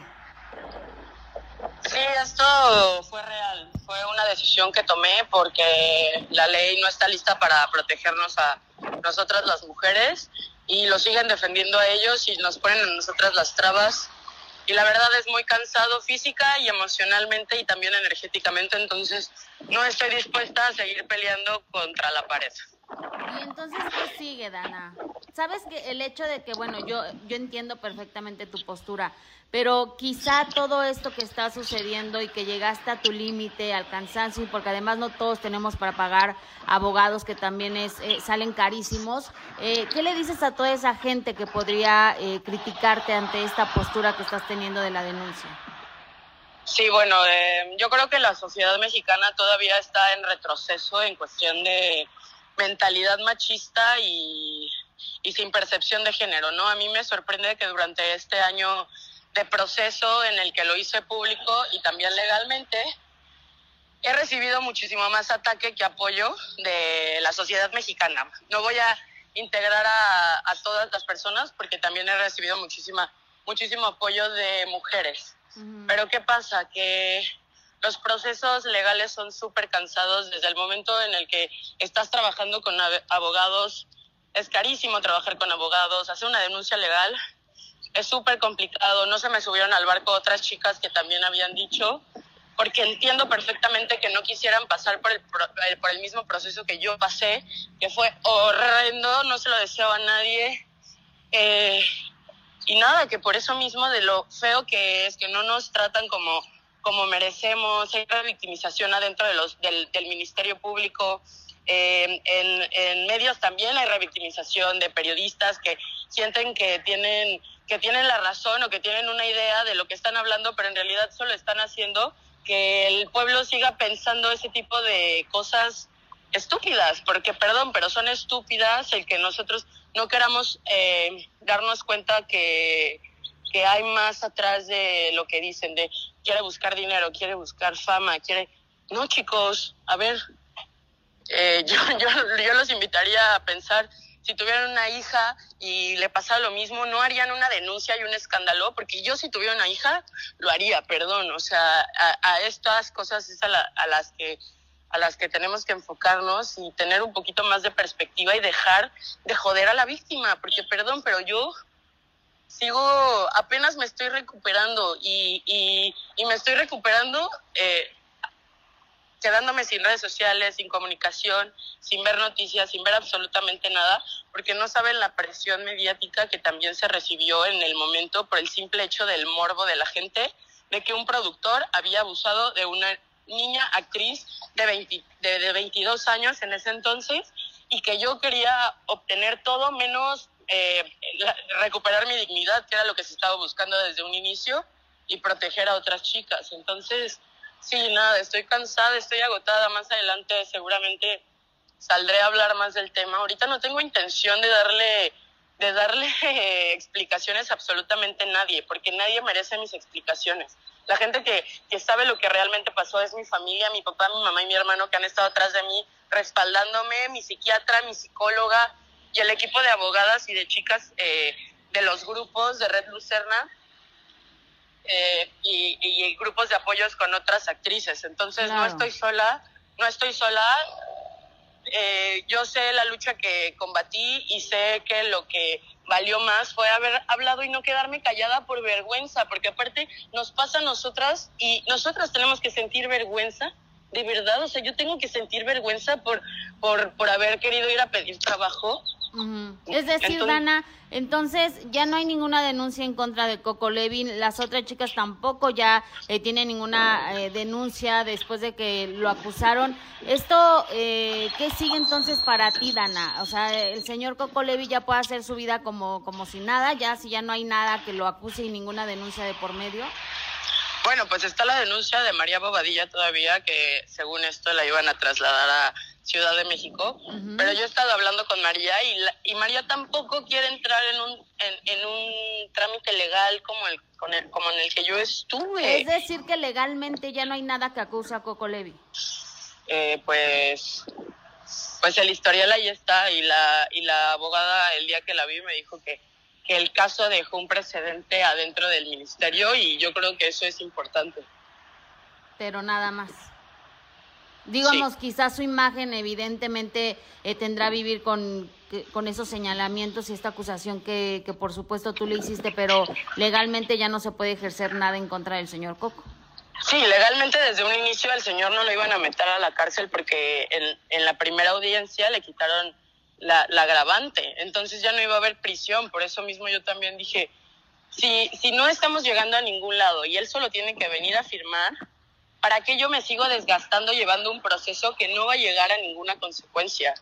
S10: Sí, esto fue real. Fue una decisión que tomé porque la ley no está lista para protegernos a nosotras las mujeres y lo siguen defendiendo a ellos y nos ponen a nosotras las trabas. Y la verdad es muy cansado física y emocionalmente y también energéticamente, entonces no estoy dispuesta a seguir peleando contra la pared.
S2: Y entonces, ¿qué sigue, Dana? Sabes que el hecho de que, bueno, yo, yo entiendo perfectamente tu postura, pero quizá todo esto que está sucediendo y que llegaste a tu límite, al cansancio, porque además no todos tenemos para pagar abogados que también es, eh, salen carísimos, eh, ¿qué le dices a toda esa gente que podría eh, criticarte ante esta postura que estás teniendo de la denuncia?
S10: Sí, bueno, yo creo que la sociedad mexicana todavía está en retroceso en cuestión de mentalidad machista y, y sin percepción de género, ¿no? A mí me sorprende que durante este año de proceso en el que lo hice público y también legalmente, he recibido muchísimo más ataque que apoyo de la sociedad mexicana. No voy a integrar a, a todas las personas porque también he recibido muchísima, muchísimo apoyo de mujeres. Pero ¿qué pasa? Que los procesos legales son súper cansados desde el momento en el que estás trabajando con abogados. Es carísimo trabajar con abogados, hacer una denuncia legal es súper complicado. No se me subieron al barco otras chicas que también habían dicho, porque entiendo perfectamente que no quisieran pasar por el, eh, por el mismo proceso que yo pasé, que fue horrendo, no se lo deseo a nadie. Eh, y nada, que por eso mismo de lo feo que es, que no nos tratan como, como merecemos, hay victimización adentro de los, del, del Ministerio Público, eh, en, en, medios también hay revictimización de periodistas que sienten que tienen, que tienen la razón o que tienen una idea de lo que están hablando, pero en realidad solo están haciendo que el pueblo siga pensando ese tipo de cosas estúpidas, porque perdón, pero son estúpidas el que nosotros no queramos eh, darnos cuenta que, que hay más atrás de lo que dicen, de quiere buscar dinero, quiere buscar fama, quiere... No, chicos, a ver, eh, yo, yo, yo los invitaría a pensar, si tuvieran una hija y le pasara lo mismo, no harían una denuncia y un escándalo, porque yo si tuviera una hija, lo haría, perdón, o sea, a, a estas cosas es a, la, a las que a las que tenemos que enfocarnos y tener un poquito más de perspectiva y dejar de joder a la víctima, porque perdón, pero yo sigo, apenas me estoy recuperando y, y, me estoy recuperando eh, quedándome sin redes sociales, sin comunicación, sin ver noticias, sin ver absolutamente nada, porque no saben la presión mediática que también se recibió en el momento por el simple hecho del morbo de la gente de que un productor había abusado de una niña actriz de, 20, de, de 22 años en ese entonces y que yo quería obtener todo menos eh, recuperar mi dignidad, que era lo que se estaba buscando desde un inicio, y proteger a otras chicas. Entonces, sí, nada, estoy cansada, estoy agotada. Más adelante seguramente saldré a hablar más del tema. Ahorita no tengo intención de darle de darle explicaciones a absolutamente nadie, porque nadie merece mis explicaciones. La gente que, que sabe lo que realmente pasó es mi familia, mi papá, mi mamá y mi hermano que han estado atrás de mí, respaldándome, mi psiquiatra, mi psicóloga y el equipo de abogadas y de chicas eh, de los grupos de Red Lucerna eh, y, y, grupos de apoyos con otras actrices. Entonces claro. no estoy sola, no estoy sola. Eh, yo sé la lucha que combatí y sé que lo que valió más fue haber hablado y no quedarme callada por vergüenza, porque aparte nos pasa a nosotras y nosotras tenemos que sentir vergüenza, de verdad, o sea, yo tengo que sentir vergüenza por, por, por haber querido ir a pedir trabajo.
S2: Uh -huh. Es decir, entonces, Dana, entonces ya no hay ninguna denuncia en contra de Coco Levin, las otras chicas tampoco ya eh, tienen ninguna eh, denuncia después de que lo acusaron. Esto, eh, ¿qué sigue entonces para ti, Dana? O sea, el señor Coco Levin ya puede hacer su vida como, como si nada, ya si ya no hay nada que lo acuse y ninguna denuncia de por medio.
S10: Bueno, pues está la denuncia de María Bobadilla todavía, que según esto la iban a trasladar a Ciudad de México, uh -huh. pero yo he estado hablando con María y, la, y María tampoco quiere entrar en un, en, en un trámite legal como el, con el, como en el que yo estuve.
S2: Es decir, que legalmente ya no hay nada que acuse a Coco Levi.
S10: Eh, pues, pues el historial ahí está y la, y la abogada el día que la vi me dijo que que el caso dejó un precedente adentro del ministerio y yo creo que eso es importante.
S2: Pero nada más. Digamos, sí. quizás su imagen evidentemente eh, tendrá vivir con, con esos señalamientos y esta acusación que, que por supuesto tú le hiciste, pero legalmente ya no se puede ejercer nada en contra del señor Coco.
S10: Sí, legalmente desde un inicio al señor no lo iban a meter a la cárcel porque en, en la primera audiencia le quitaron la, la agravante. Entonces ya no iba a haber prisión. Por eso mismo yo también dije, si, si no estamos llegando a ningún lado y él solo tiene que venir a firmar, ¿para qué yo me sigo desgastando llevando un proceso que no va a llegar a ninguna consecuencia?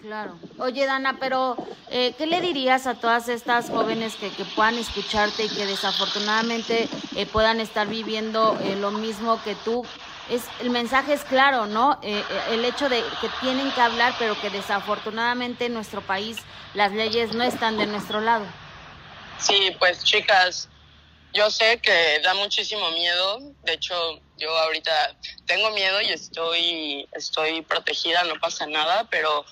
S2: Claro. Oye, Dana, pero eh, ¿qué le dirías a todas estas jóvenes que, que puedan escucharte y que desafortunadamente eh, puedan estar viviendo eh, lo mismo que tú? Es el mensaje es claro, ¿no? Eh, eh, el hecho de que tienen que hablar, pero que desafortunadamente en nuestro país las leyes no están de nuestro lado.
S10: Sí, pues chicas, yo sé que da muchísimo miedo. De hecho, yo ahorita tengo miedo y estoy, estoy protegida, no pasa nada, pero,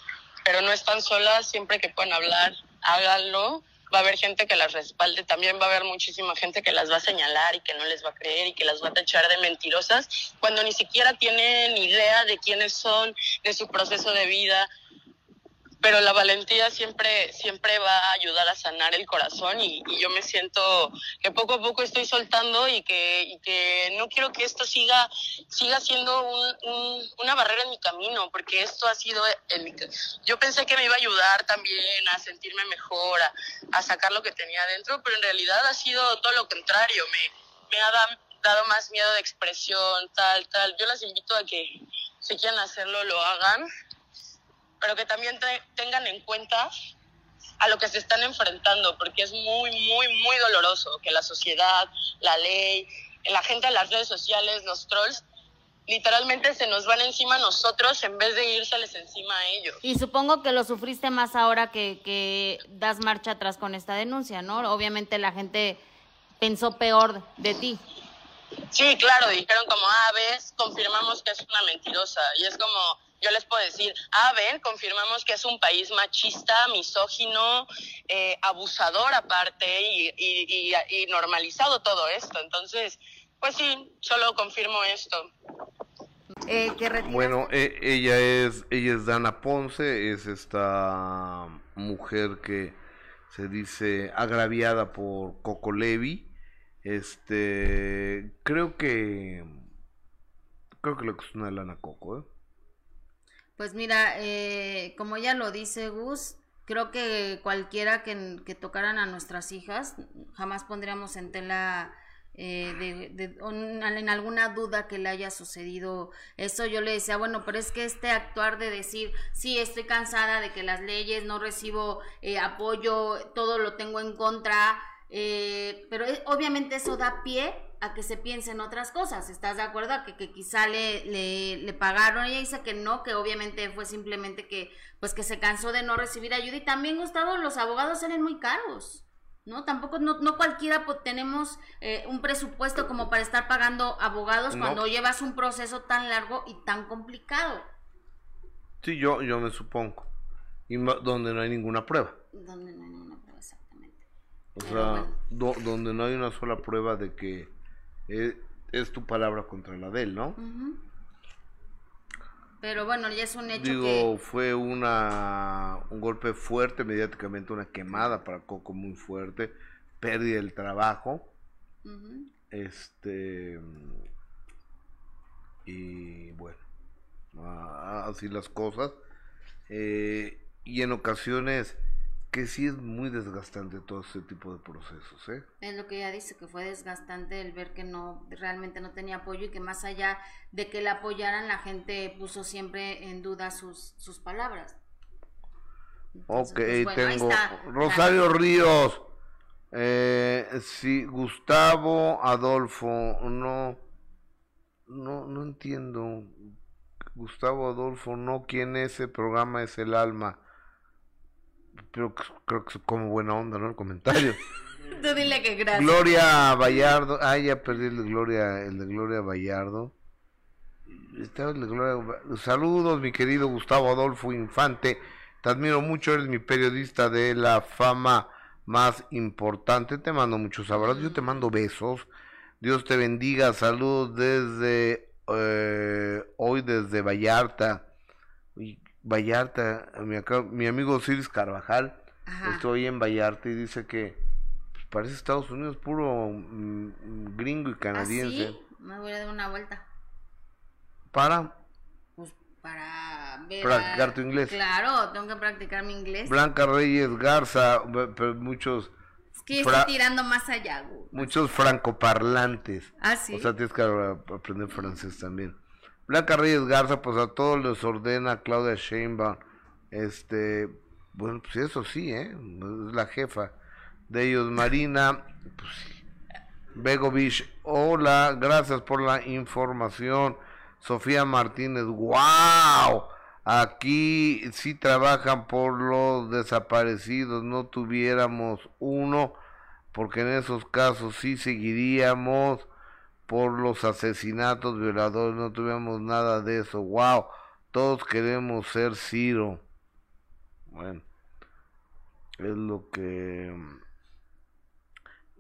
S10: pero no están solas. Siempre que puedan hablar, háganlo va a haber gente que las respalde, también va a haber muchísima gente que las va a señalar y que no les va a creer y que las va a tachar de mentirosas, cuando ni siquiera tienen idea de quiénes son, de su proceso de vida, pero la valentía siempre, siempre va a ayudar a sanar el corazón y, yo me siento que poco a poco estoy soltando y que, que no quiero que esto siga, siga siendo un, una barrera en mi camino, porque esto ha sido, yo pensé que me iba a ayudar también a sentirme mejor, a, sacar lo que tenía adentro, pero en realidad ha sido todo lo contrario, me, me ha dado más miedo de expresión, tal, tal. Yo las invito a que si quieren hacerlo, lo hagan pero que también tengan en cuenta a lo que se están enfrentando, porque es muy, muy, muy doloroso que la sociedad, la ley, la gente de las redes sociales, los trolls, literalmente se nos van encima a nosotros en vez de írseles encima a ellos.
S2: Y supongo que lo sufriste más ahora que, que das marcha atrás con esta denuncia, ¿no? Obviamente la gente pensó peor de ti.
S10: Sí, claro, dijeron como, ah, ves, confirmamos que es una mentirosa. Y es como, yo les puedo decir, ah, ven, confirmamos que es un país machista, misógino, eh, abusador aparte y, normalizado todo esto. Entonces, pues sí, solo confirmo esto.
S1: Eh, bueno, e, ella es ella es Dana Ponce, es esta mujer que se dice agraviada por Coco Levi. Este, creo que creo que lo que es una lana Coco, ¿eh?
S2: Pues mira, eh, como ella lo dice Gus, creo que cualquiera que, tocaran a nuestras hijas, jamás pondríamos en tela eh, de, en alguna duda que le haya sucedido eso. Yo le decía, bueno, pero es que este actuar de decir, sí, estoy cansada de que las leyes, no recibo eh, apoyo, todo lo tengo en contra, eh, pero obviamente eso da pie a que se piense en otras cosas. ¿Estás de acuerdo? A que, que quizá le, le, pagaron. Ella dice que no, que obviamente fue simplemente que, pues que se cansó de no recibir ayuda. Y también, Gustavo, los abogados salen muy caros. ¿No? Tampoco, no, no cualquiera tenemos eh, un presupuesto como para estar pagando abogados cuando llevas un proceso tan largo y tan complicado.
S1: Sí, yo, yo me supongo. Y donde no hay ninguna prueba.
S2: Donde no hay ninguna prueba, exactamente.
S1: O sea, donde no hay una sola prueba de que eh, es tu palabra contra la de él, ¿no?
S2: Pero bueno, ya es un hecho
S1: Digo, fue una, un golpe fuerte mediáticamente, una quemada para Coco muy fuerte, pérdida del trabajo. Este. Y bueno, así las cosas. Eh, y en ocasiones que sí es muy desgastante todo ese tipo de procesos, ¿eh?
S2: Es lo que ella dice, que fue desgastante el ver que no, realmente no tenía apoyo y que más allá de que la apoyaran, la gente puso siempre en duda sus, sus palabras.
S1: ok, pues, tengo Rosario Ríos, eh, sí, Gustavo Adolfo, no, no, no entiendo. Gustavo Adolfo, no, ¿quién es ese programa? Es el alma pero creo que es como buena onda, ¿no? El comentario.
S2: Tú dile que gracias.
S1: Gloria Vallardo. Ah, ya perdí el de Gloria, el de Gloria Vallardo. Saludos, mi querido Gustavo Adolfo Infante. Te admiro mucho, eres mi periodista de la fama más importante. Te mando muchos abrazos, yo te mando besos. Dios te bendiga. Saludos desde eh, hoy, desde Vallarta. Vallarta, mi, mi amigo Ciris Carvajal, estoy en Vallarta y dice que pues, parece Estados Unidos puro mm, gringo y canadiense.
S2: ¿Ah, sí? Me voy a dar una vuelta.
S1: ¿Para?
S2: Pues para ver.
S1: Practicar tu inglés.
S2: Claro, tengo que practicar mi inglés.
S1: Blanca Reyes Garza, pero muchos.
S2: Es que estoy tirando más allá.
S1: Muchos francoparlantes.
S2: Ah, sí.
S1: O sea, tienes que aprender francés también. Blanca Reyes Garza, pues a todos les ordena Claudia Sheinbaum. Este, bueno, pues eso sí, ¿eh? Es la jefa de ellos, Marina. Pues, Begovich, hola, gracias por la información. Sofía Martínez, wow. Aquí sí trabajan por los desaparecidos, no tuviéramos uno, porque en esos casos sí seguiríamos por los asesinatos, violadores, no tuviéramos nada de eso. Wow, todos queremos ser Ciro. Bueno, es lo que...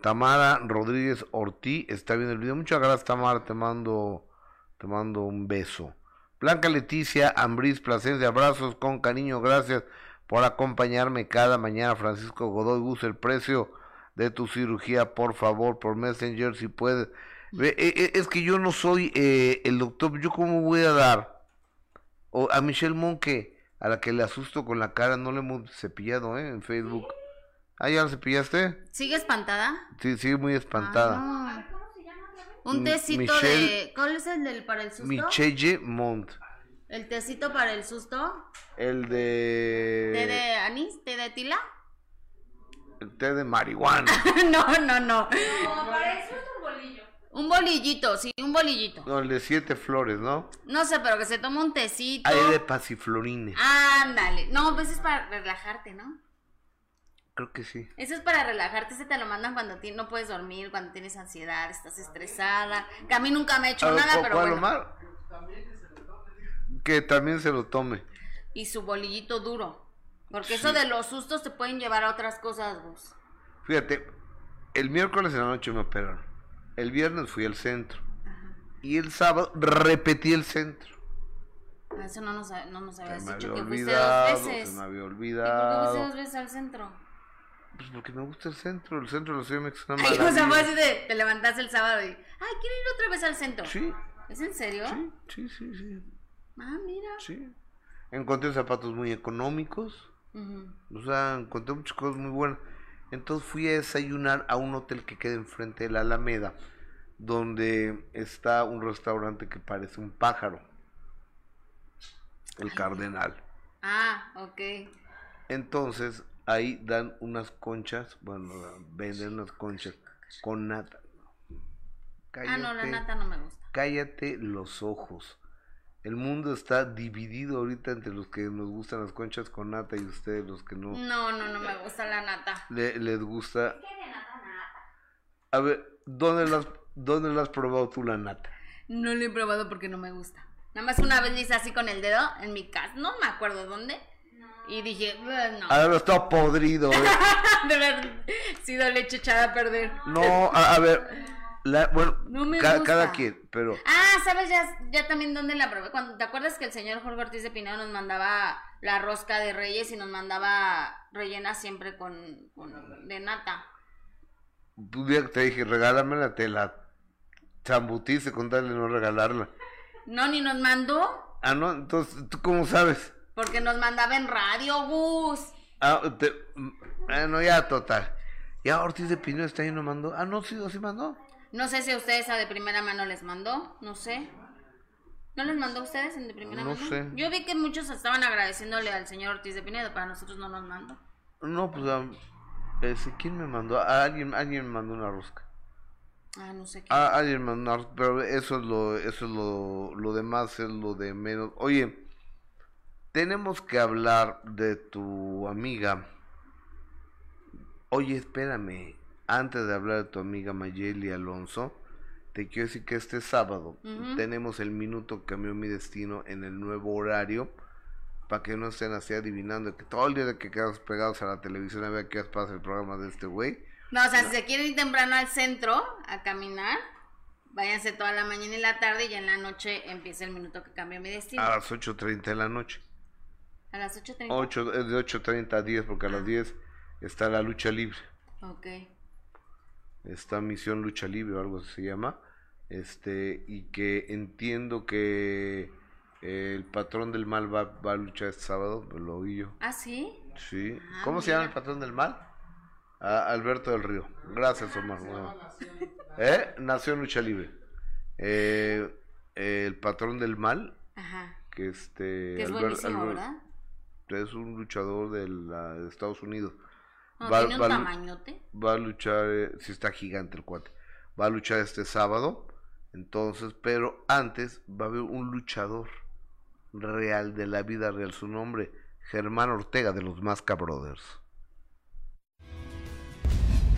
S1: Tamara Rodríguez Ortiz está viendo el video. Muchas gracias, Tamara. Te mando, te mando un beso. Blanca Leticia Ambriz Placencia, abrazos con cariño. Gracias por acompañarme cada mañana. Francisco Godoy, usa el precio de tu cirugía, por favor, por Messenger, si puedes. Eh, eh, es que yo no soy eh, el doctor. ¿Yo cómo voy a dar? O a Michelle Monque, a la que le asusto con la cara, no le hemos cepillado ¿eh? en Facebook. ¿Ah, ya la cepillaste?
S2: ¿Sigue espantada?
S1: Sí, sigue muy espantada.
S2: Ah, Un tecito de... ¿Cuál es el del para el susto?
S1: Michelle Mont.
S2: ¿El tecito para el susto?
S1: El de...
S2: ¿Té de anís? ¿Té de tila?
S1: El té de marihuana.
S2: no, no, no. No, para eso es un bolillo. Un bolillito, sí, un bolillito.
S1: No, el de siete flores, ¿no?
S2: No sé, pero que se toma un tecito.
S1: Hay de pasiflorines.
S2: Ándale. No, pues es para relajarte, ¿no?
S1: Creo que sí.
S2: Eso es para relajarte, se te lo mandan cuando no puedes dormir, cuando tienes ansiedad, estás estresada. Que a mí nunca me ha hecho nada, pero bueno.
S1: Que también se lo tome.
S2: Y su bolillito duro. Porque eso de los sustos te pueden llevar a otras cosas, vos.
S1: Fíjate, el miércoles en la noche me operaron. El viernes fui al centro. Y el sábado repetí el centro.
S2: Ah, eso no nos, no nos habías dicho
S1: me
S2: que
S1: había
S2: fuiste dos
S1: olvidado,
S2: veces.
S1: Se me había
S2: ¿Y por qué
S1: olvidado.
S2: fuiste dos veces al centro?
S1: Pues porque me gusta el centro. El centro de la Ciudad de México es una
S2: Ay, o sea, fue así de, te levantaste el sábado y, ay, quiero ir otra vez al centro.
S1: Sí.
S2: ¿Es en serio?
S1: Sí, sí, sí.
S2: Ah, mira.
S1: Sí. Encontré zapatos muy económicos.
S2: Ujú.
S1: O sea, encontré muchas cosas muy buenas. Entonces fui a desayunar a un hotel que queda enfrente de la Alameda, donde está un restaurante que parece un pájaro. El Cardenal.
S2: Ah, ok.
S1: Entonces ahí dan unas conchas, bueno, venden unas conchas con nata.
S2: Ah, no, la
S1: Cállate.
S2: nata no me gusta.
S1: Cállate los ojos. El mundo está dividido ahorita entre los que nos gustan las conchas con nata y ustedes los que no
S2: No, no, no me gusta la nata.
S1: le- les gusta. A ver, ¿dónde las, ¿dónde la has probado tú la nata?
S2: No lo he probado porque no me gusta. Nada más una vez le hice así con el dedo en mi casa, no me acuerdo dónde. Y dije, "Ugh, no.
S1: A ver, está podrido. eh.
S2: de haber sido leche echada a perder.
S1: No, a, a ver. La- bueno,
S2: No me
S1: ca-
S2: gusta.
S1: cada quien, pero
S2: Ah, ¿sabes ya, ya también dónde la probé? Cuando, ¿Te acuerdas que el señor Jorge Ortiz de Pinedo nos mandaba la rosca de reyes y nos mandaba rellena siempre con, con de nata?
S1: un día te dije, regálamela, te la zambutiste con tal de no regalarla.
S2: No, ni nos mandó,
S1: Ah, no, entonces, ¿tú cómo sabes?
S2: porque nos mandaba en radio, Gus.
S1: Ah, te, bueno, ya, total. Ya Ortiz de Pino está ahí, no mandó. Ah, no, sí, sí mandó.
S2: No sé si a ustedes a de primera mano les mandó, no sé. ¿No les mandó a ustedes en de primera
S1: No
S2: mano?
S1: sé.
S2: Yo vi que muchos estaban agradeciéndole al señor Ortiz de Pinedo, para nosotros no nos mandó.
S1: No, pues, ah, ese, ¿quién me mandó? Ah, alguien, alguien me mandó una rosca.
S2: Ah, no sé qué.
S1: Ah, alguien me mandó una rosca, pero eso es lo, eso es lo, lo demás, es lo de menos. Oye, tenemos que hablar de tu amiga. Oye, espérame, antes de hablar de tu amiga Mayeli Alonso, te quiero decir que este sábado tenemos el minuto que cambió mi destino en el nuevo horario para que no estén así adivinando que todo el día de que quedas pegados a la televisión a ver qué pasa el programa de este güey.
S2: No, o sea, si se quieren ir temprano al centro a caminar, váyanse toda la mañana y la tarde y ya en la noche empieza el minuto que cambió mi destino.
S1: A las 8.30 de la noche.
S2: A las 8.30.
S1: 8, es de 8.30 a 10 porque a las 10 está la lucha libre.
S2: Ok.
S1: Está Misión Lucha Libre o algo así se llama. Este, y que entiendo que el patrón del mal va, va a luchar este sábado, lo oí yo.
S2: ¿Ah, sí?
S1: Sí.
S2: Ah,
S1: ¿Cómo se llama el patrón del mal? Ah, Alberto del Río. Gracias, Omar. Bueno. ¿Eh? Nación Lucha Libre. Eh, el patrón del mal,
S2: Ajá.
S1: que este...
S2: Que es
S1: Albert-
S2: buenísimo,
S1: Albert-
S2: ¿verdad?
S1: es un luchador de, la- de Estados Unidos.
S2: No,
S1: Va-
S2: tiene un
S1: va
S2: tamañote.
S1: Va a luchar, eh, si está gigante el cuate. Va a luchar este sábado. Entonces, pero antes va a haber un luchador real de la vida real, su nombre, Germán Ortega de los Masca Brothers.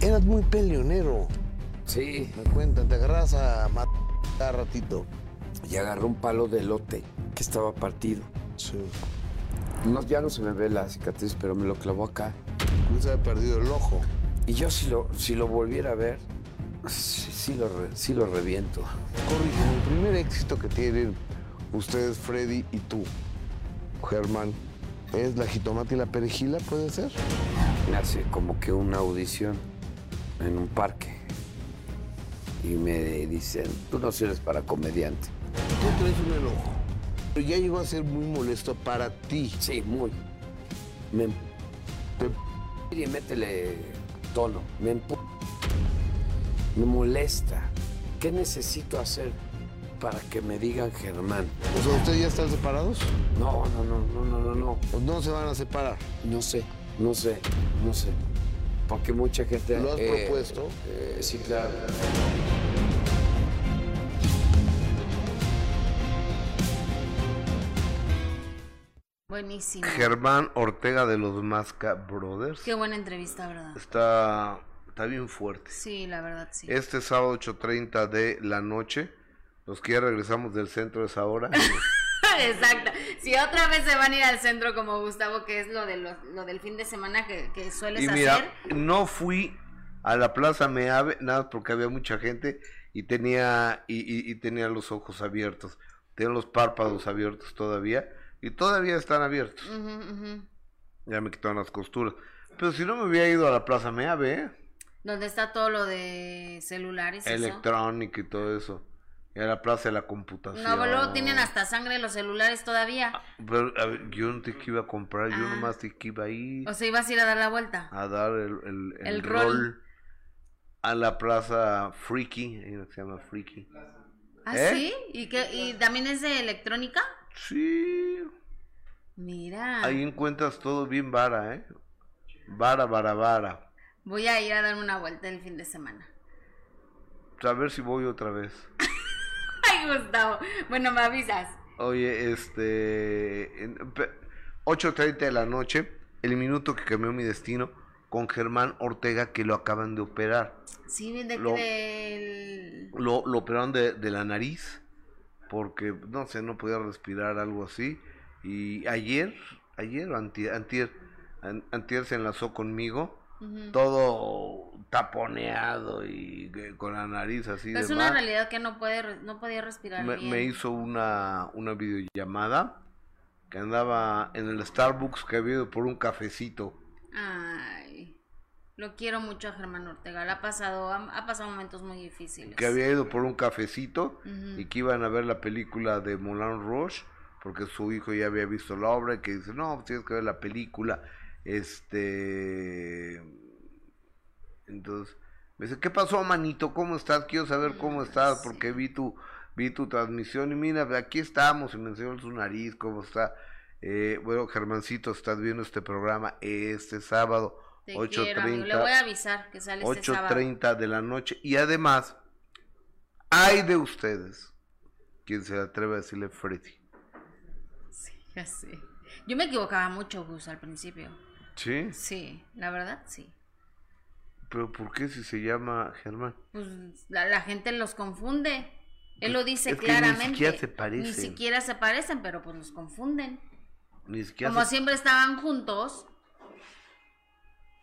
S11: Eras muy peleonero.
S12: Sí.
S11: Me cuentan, te agarras a matar ratito.
S12: Y agarró un palo de lote que estaba partido.
S11: Sí.
S12: No, ya no se me ve la cicatriz, pero me lo clavó acá.
S11: Se había perdido el ojo.
S12: Y yo si lo, si lo volviera a ver, sí, sí lo, re- sí lo reviento.
S11: El primer éxito que tienen ustedes, Freddy y tú, Germán, ¿es la jitomate y la perejila, puede ser?
S12: Hace como que una audición en un parque. Y me dicen, tú no sirves para comediante.
S11: Tú traes un enojo. Pero ya llegó a ser muy molesto para ti.
S12: Sí, muy. Me Y métele tono. Me empu- Me molesta. ¿Qué necesito hacer para que me digan Germán?
S11: O sea, ¿ustedes ya están separados?
S12: No, no, no, no, no, no, no.
S11: ¿O no se van a separar?
S12: No sé, no sé, no sé. Porque mucha gente...
S11: ¿Lo has
S12: eh,
S11: propuesto?
S12: eh, sí, claro.
S2: Buenísimo.
S1: Germán Ortega de los Masca Brothers.
S2: Qué buena entrevista, ¿verdad?
S1: Está, está bien fuerte.
S2: Sí, la verdad, sí.
S1: Este sábado 8.30 de la noche, los que ya regresamos del centro es ahora.
S2: Exacto. Si otra vez se van a ir al centro como Gustavo, que es lo, de los- lo del fin de semana que, que sueles
S1: y mira,
S2: hacer.
S1: no fui a la Plaza Meave, nada porque había mucha gente y tenía, y, y- y tenía los ojos abiertos. Tenía los párpados abiertos todavía y todavía están abiertos.
S2: Ujú, ujú.
S1: Ya me quitaron las costuras. Pero si no me hubiera ido a la Plaza Meave, ¿eh?
S2: Donde está todo lo de celulares
S1: electrónica y todo eso. Y a la Plaza de la Computación.
S2: No, luego tienen hasta sangre los celulares todavía.
S1: Pero, a ver, yo no te iba a comprar, yo
S2: Ah.
S1: nomás te iba a ir
S2: O sea, ibas a ir a dar la vuelta.
S1: a dar el, el, el
S2: El
S1: rol.
S2: rol.
S1: a la Plaza Freaky, que se llama Freaky.
S2: ¿Ah,
S1: ¿Eh?
S2: sí? ¿Y, qué, ¿Y también es de electrónica?
S1: Sí,
S2: Mira.
S1: ahí encuentras todo bien vara, ¿eh? Vara, vara, vara.
S2: Voy a ir a darme una vuelta el fin de semana.
S1: A ver si voy otra vez.
S2: Ay, Gustavo. Bueno, me avisas.
S1: Oye, este... en- pe- 8.30 de la noche, el minuto que cambió mi destino con Germán Ortega que lo acaban de operar.
S2: Sí, de
S1: Lo-
S2: del...
S1: Lo, lo operaron de, de la nariz porque, no sé, no podía respirar, algo así. Y ayer, ayer o antier, antier, an- antier se enlazó conmigo, todo taponeado y que- con la nariz así
S2: Es una realidad que no puede, no podía respirar
S1: Me,
S2: bien.
S1: me hizo una, una videollamada que andaba en el Starbucks que había ido por un cafecito.
S2: Ay, lo quiero mucho a Germán Ortega. Le ha pasado, ha, ha pasado momentos muy difíciles.
S1: que había ido por un cafecito y que iban a ver la película de Moulin Rouge porque su hijo ya había visto la obra y que dice, no, pues tienes que ver la película. Este... Entonces, me dice, ¿qué pasó, manito? ¿Cómo estás? Quiero saber cómo estás porque vi tu, vi tu transmisión y mira, aquí estamos y me enseñó su nariz, cómo está. Eh, bueno, Germancito, estás viendo este programa este sábado,
S2: Te quiero, amigo. Le voy a avisar que sale este.
S1: 8.30 de la noche. Y además, hay de ustedes quien se atreve a decirle Freddy.
S2: Sí, ya sé. Yo me equivocaba mucho, Gus, al principio.
S1: ¿Sí?
S2: Sí, la verdad, sí.
S1: ¿Pero por qué si se llama Germán?
S2: Pues la, la gente los confunde. Él lo dice
S1: es que ni
S2: claramente.
S1: siquiera se
S2: Ni
S1: parecen.
S2: siquiera se parecen, pero pues los confunden.
S1: Ni siquiera
S2: Como
S1: se-
S2: siempre estaban juntos,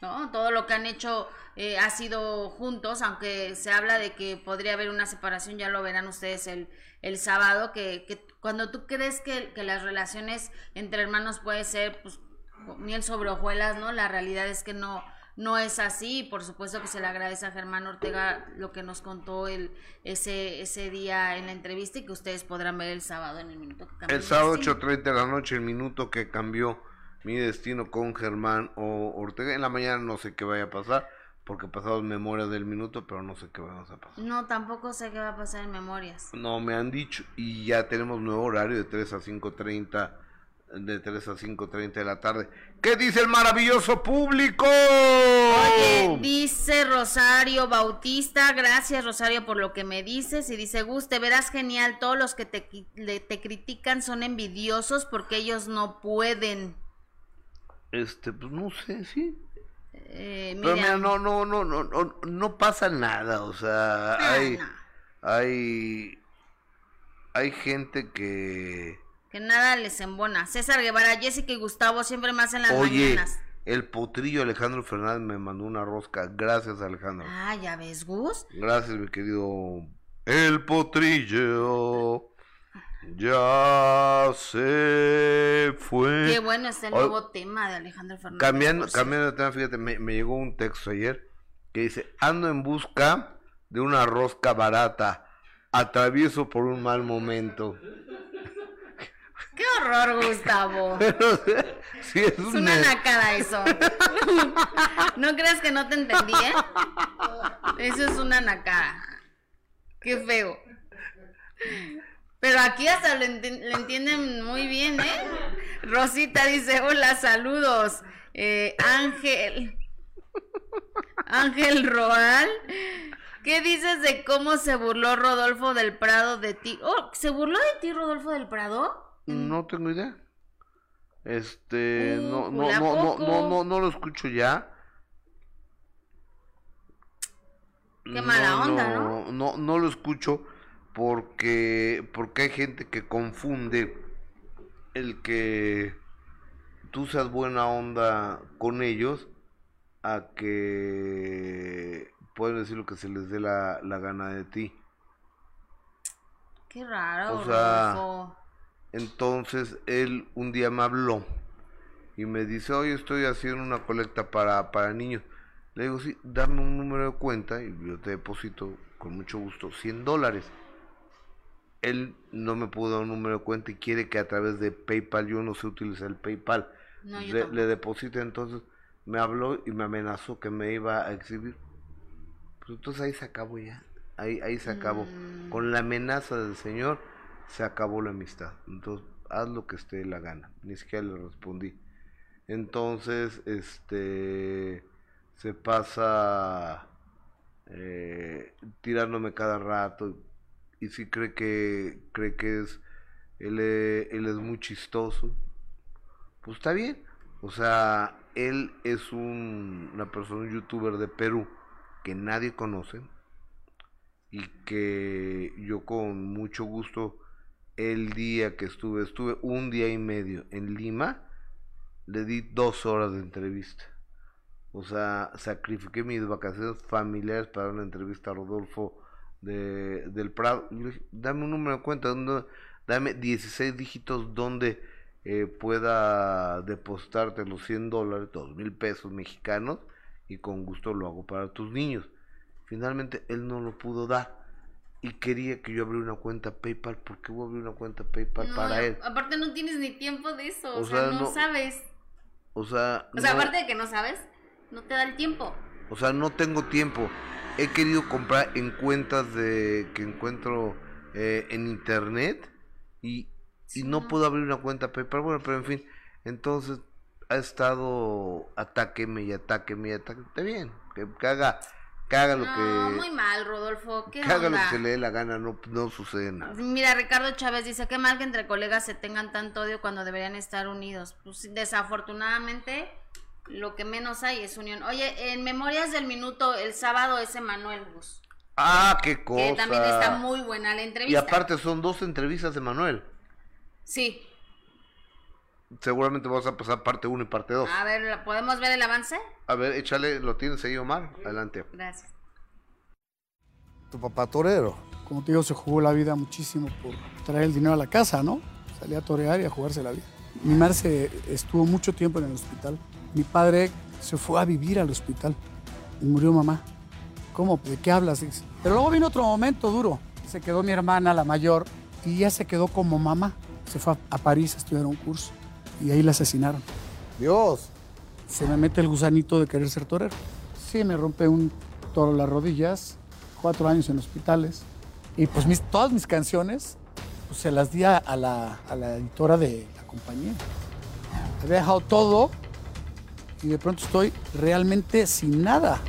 S2: ¿no? Todo lo que han hecho eh, ha sido juntos, aunque se habla de que podría haber una separación, ya lo verán ustedes el, el sábado, que, que cuando tú crees que, que las relaciones entre hermanos puede ser pues, miel sobre hojuelas, ¿no? La realidad es que no, no es así, y por supuesto que se le agradece a Germán Ortega lo que nos contó el, ese, ese día en la entrevista y que ustedes podrán ver el sábado en el minuto que cambió
S1: El sábado
S2: destino.
S1: 8.30 de la noche, el minuto que cambió mi destino con Germán o Ortega. En la mañana no sé qué vaya a pasar, porque pasamos memoria del minuto, pero no sé qué vamos a pasar.
S2: No, tampoco sé qué va a pasar en Memorias.
S1: No, me han dicho, y ya tenemos nuevo horario de 3 a 5.30, de 3 a 5.30 de la tarde. ¿Qué dice el maravilloso público?
S2: Oye, dice Rosario Bautista, gracias Rosario por lo que me dices. Y dice, Gus, te verás genial. Todos los que te, te critican son envidiosos porque ellos no pueden.
S1: Este, pues no sé, sí. Eh, Pero mira, no, no, no, no, no, no pasa nada, o sea, ah, hay, hay, hay gente que...
S2: Que nada les embona. César Guevara, Jessica y Gustavo siempre más en las Oye,
S1: El potrillo Alejandro Fernández me mandó una rosca. Gracias, Alejandro.
S2: Ah, ya ves, Gus.
S1: Gracias, mi querido. El potrillo. Ya se fue.
S2: Qué bueno este nuevo tema de Alejandro Fernández.
S1: Cambiando, cambiando de tema, fíjate, me, llegó un texto ayer que dice, ando en busca de una rosca barata, atravieso por un mal momento.
S2: Qué horror, Gustavo.
S1: es,
S2: una nacada eso. no creas que no te entendí, ¿eh? Eso es una nacada. Qué feo. Pero aquí hasta le, entienden muy bien, ¿eh? Rosita dice, hola, saludos. Eh, Ángel. Ángel Roal. ¿Qué dices de cómo se burló Rodolfo del Prado de ti? Oh, ¿se burló de ti Rodolfo del Prado?
S1: No tengo idea. Este, uh, no, no, no, no, no, no, lo escucho ya.
S2: Qué mala onda, ¿no?
S1: No, no lo escucho porque, porque hay gente que confunde el que tú seas buena onda con ellos a que pueden decir lo que se les dé la, gana de ti.
S2: Qué raro.
S1: O sea, entonces él un día me habló y me dice, hoy estoy haciendo una colecta para, para niños. Le digo, sí, dame un número de cuenta y yo te deposito con mucho gusto 100 dólares él no me pudo dar un número de cuenta y quiere que a través de PayPal, yo no sé utilizar el PayPal, le, deposite, entonces me habló y me amenazó que me iba a exhibir. Pues entonces ahí se acabó ya, ahí, ahí se acabó. Mm. Con la amenaza del Señor se acabó la amistad. Entonces, haz lo que esté la gana. Ni siquiera le respondí. Entonces, este, se pasa eh, tirándome cada rato y si cree que cree que es él, eh, él es muy chistoso, pues está bien. O sea, él es un, una persona, un youtuber de Perú que nadie conoce y que yo con mucho gusto el día que estuve, estuve un día y medio en Lima, le di dos horas de entrevista. O sea, sacrifiqué mis vacaciones familiares para una entrevista a Rodolfo de, del Prado. dame un número de cuenta, donde, dame 16 dígitos donde eh, pueda depositarte los 100 dólares, 2 mil pesos mexicanos, y con gusto lo hago para tus niños. Finalmente él no lo pudo dar y quería que yo abriera una cuenta PayPal. ¿Por qué voy a abrir una cuenta PayPal para él?
S2: Aparte no tienes ni tiempo de eso, o, sea, no, sabes.
S1: O sea,
S2: o sea aparte de que no sabes, no te da el tiempo.
S1: O sea, no tengo tiempo he querido comprar en cuentas de que encuentro eh, en internet y, y no puedo abrir una cuenta PayPal. Bueno, pero en fin, entonces ha estado atáqueme y atáqueme y atáqueme. Está bien, que, haga que haga lo que.
S2: muy mal, Rodolfo. ¿Qué
S1: que haga lo que se le dé la gana, no, no sucede nada.
S2: Mira, Ricardo Chávez dice: Qué mal que entre colegas se tengan tanto odio cuando deberían estar unidos. Pues desafortunadamente, lo que menos hay es unión. Oye, en Memorias del Minuto, el sábado es Emanuel Bus.
S1: Ah, qué cosa. Que
S2: también está muy buena la entrevista.
S1: Y aparte son dos entrevistas de Manuel.
S2: Sí.
S1: Seguramente vamos a pasar parte 1 y parte 2.
S2: A ver, ¿podemos ver el avance?
S1: A ver, échale, lo tienes ahí, Omar. Adelante.
S2: Gracias.
S11: Tu papá torero.
S13: Como te digo, se jugó la vida muchísimo por traer el dinero a la casa, ¿no? Salía a torear y a jugarse la vida. Mi madre se estuvo mucho tiempo en el hospital mi padre se fue a vivir al hospital y murió mamá. ¿Cómo? ¿De qué hablas? Pero luego vino otro momento duro. Se quedó mi hermana, la mayor, y ya se quedó como mamá. Se fue a París a estudiar un curso y ahí la asesinaron.
S11: Dios.
S13: Se me mete el gusanito de querer ser torero. Sí, me rompe un toro las rodillas, cuatro años en hospitales. Y pues mis, todas mis canciones pues, se las di a la, a la editora de la compañía. Había dejado todo y de pronto estoy realmente sin nada.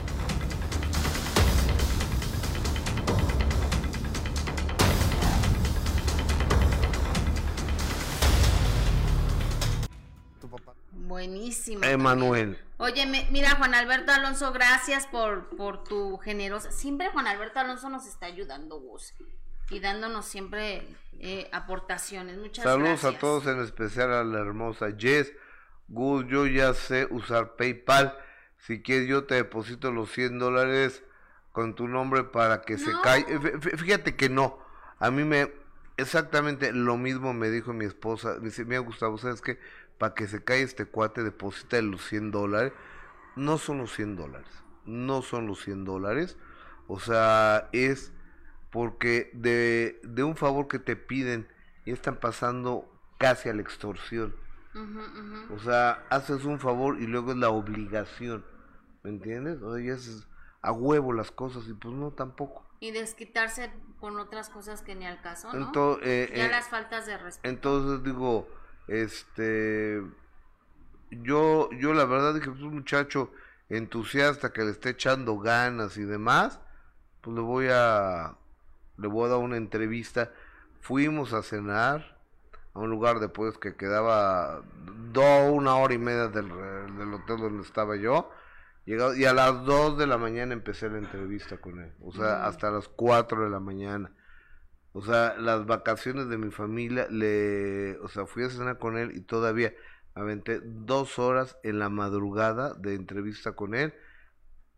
S2: Buenísimo.
S1: Emanuel.
S2: Oye, mira, Juan Alberto Alonso, gracias por, por tu generosa. Siempre Juan Alberto Alonso nos está ayudando, Gus. Y dándonos siempre eh, aportaciones. Muchas
S1: gracias.
S2: Saludos
S1: a todos, en especial a la hermosa Jess. Gus, yo ya sé usar PayPal. Si quieres, yo te deposito los 100 dólares con tu nombre para que se caiga. Fíjate que no. A mí me. Exactamente lo mismo me dijo mi esposa. Me dice, mira, Gustavo, ¿sabes qué? para que se caiga este cuate, deposita los 100 dólares. No son los 100 dólares, no son los 100 dólares. O sea, es porque de, de un favor que te piden y están pasando casi a la extorsión. O sea, haces un favor y luego es la obligación. ¿Me entiendes? O sea, ya es a huevo las cosas y pues no tampoco.
S2: Y desquitarse con otras cosas que ni al caso, ¿no? ya eh, las faltas de respeto.
S1: Entonces digo, este, yo, yo la verdad dije, pues un muchacho entusiasta que le esté echando ganas y demás, pues le voy a, le voy a dar una entrevista. Fuimos a cenar a un lugar después que quedaba do, una hora y media del, del hotel donde estaba yo. Llegado, y a las 2 de la mañana empecé la entrevista con él, o sea, hasta las 4 de la mañana. O sea, las vacaciones de mi familia, le, o sea, fui a cenar con él y todavía aventé dos horas en la madrugada de entrevista con él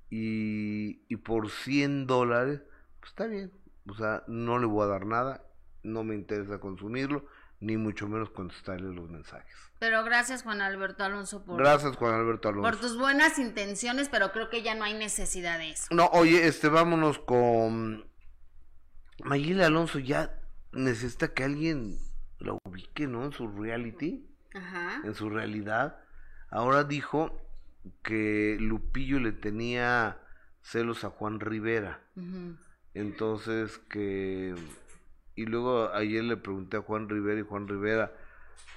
S1: y, y por 100 dólares, pues está bien. O sea, no le voy a dar nada, no me interesa consumirlo, ni mucho menos contestarle los mensajes.
S2: Pero gracias Juan Alberto Alonso por...
S1: Gracias Juan Alberto Alonso.
S2: Por tus buenas intenciones, pero creo que ya no hay necesidad de eso.
S1: No, oye, este, vámonos con Mayile Alonso ya necesita que alguien la ubique, ¿no? En su reality, Ajá. en su realidad. Ahora dijo que Lupillo le tenía celos a Juan Rivera. Entonces que... Y luego ayer le pregunté a Juan Rivera y Juan Rivera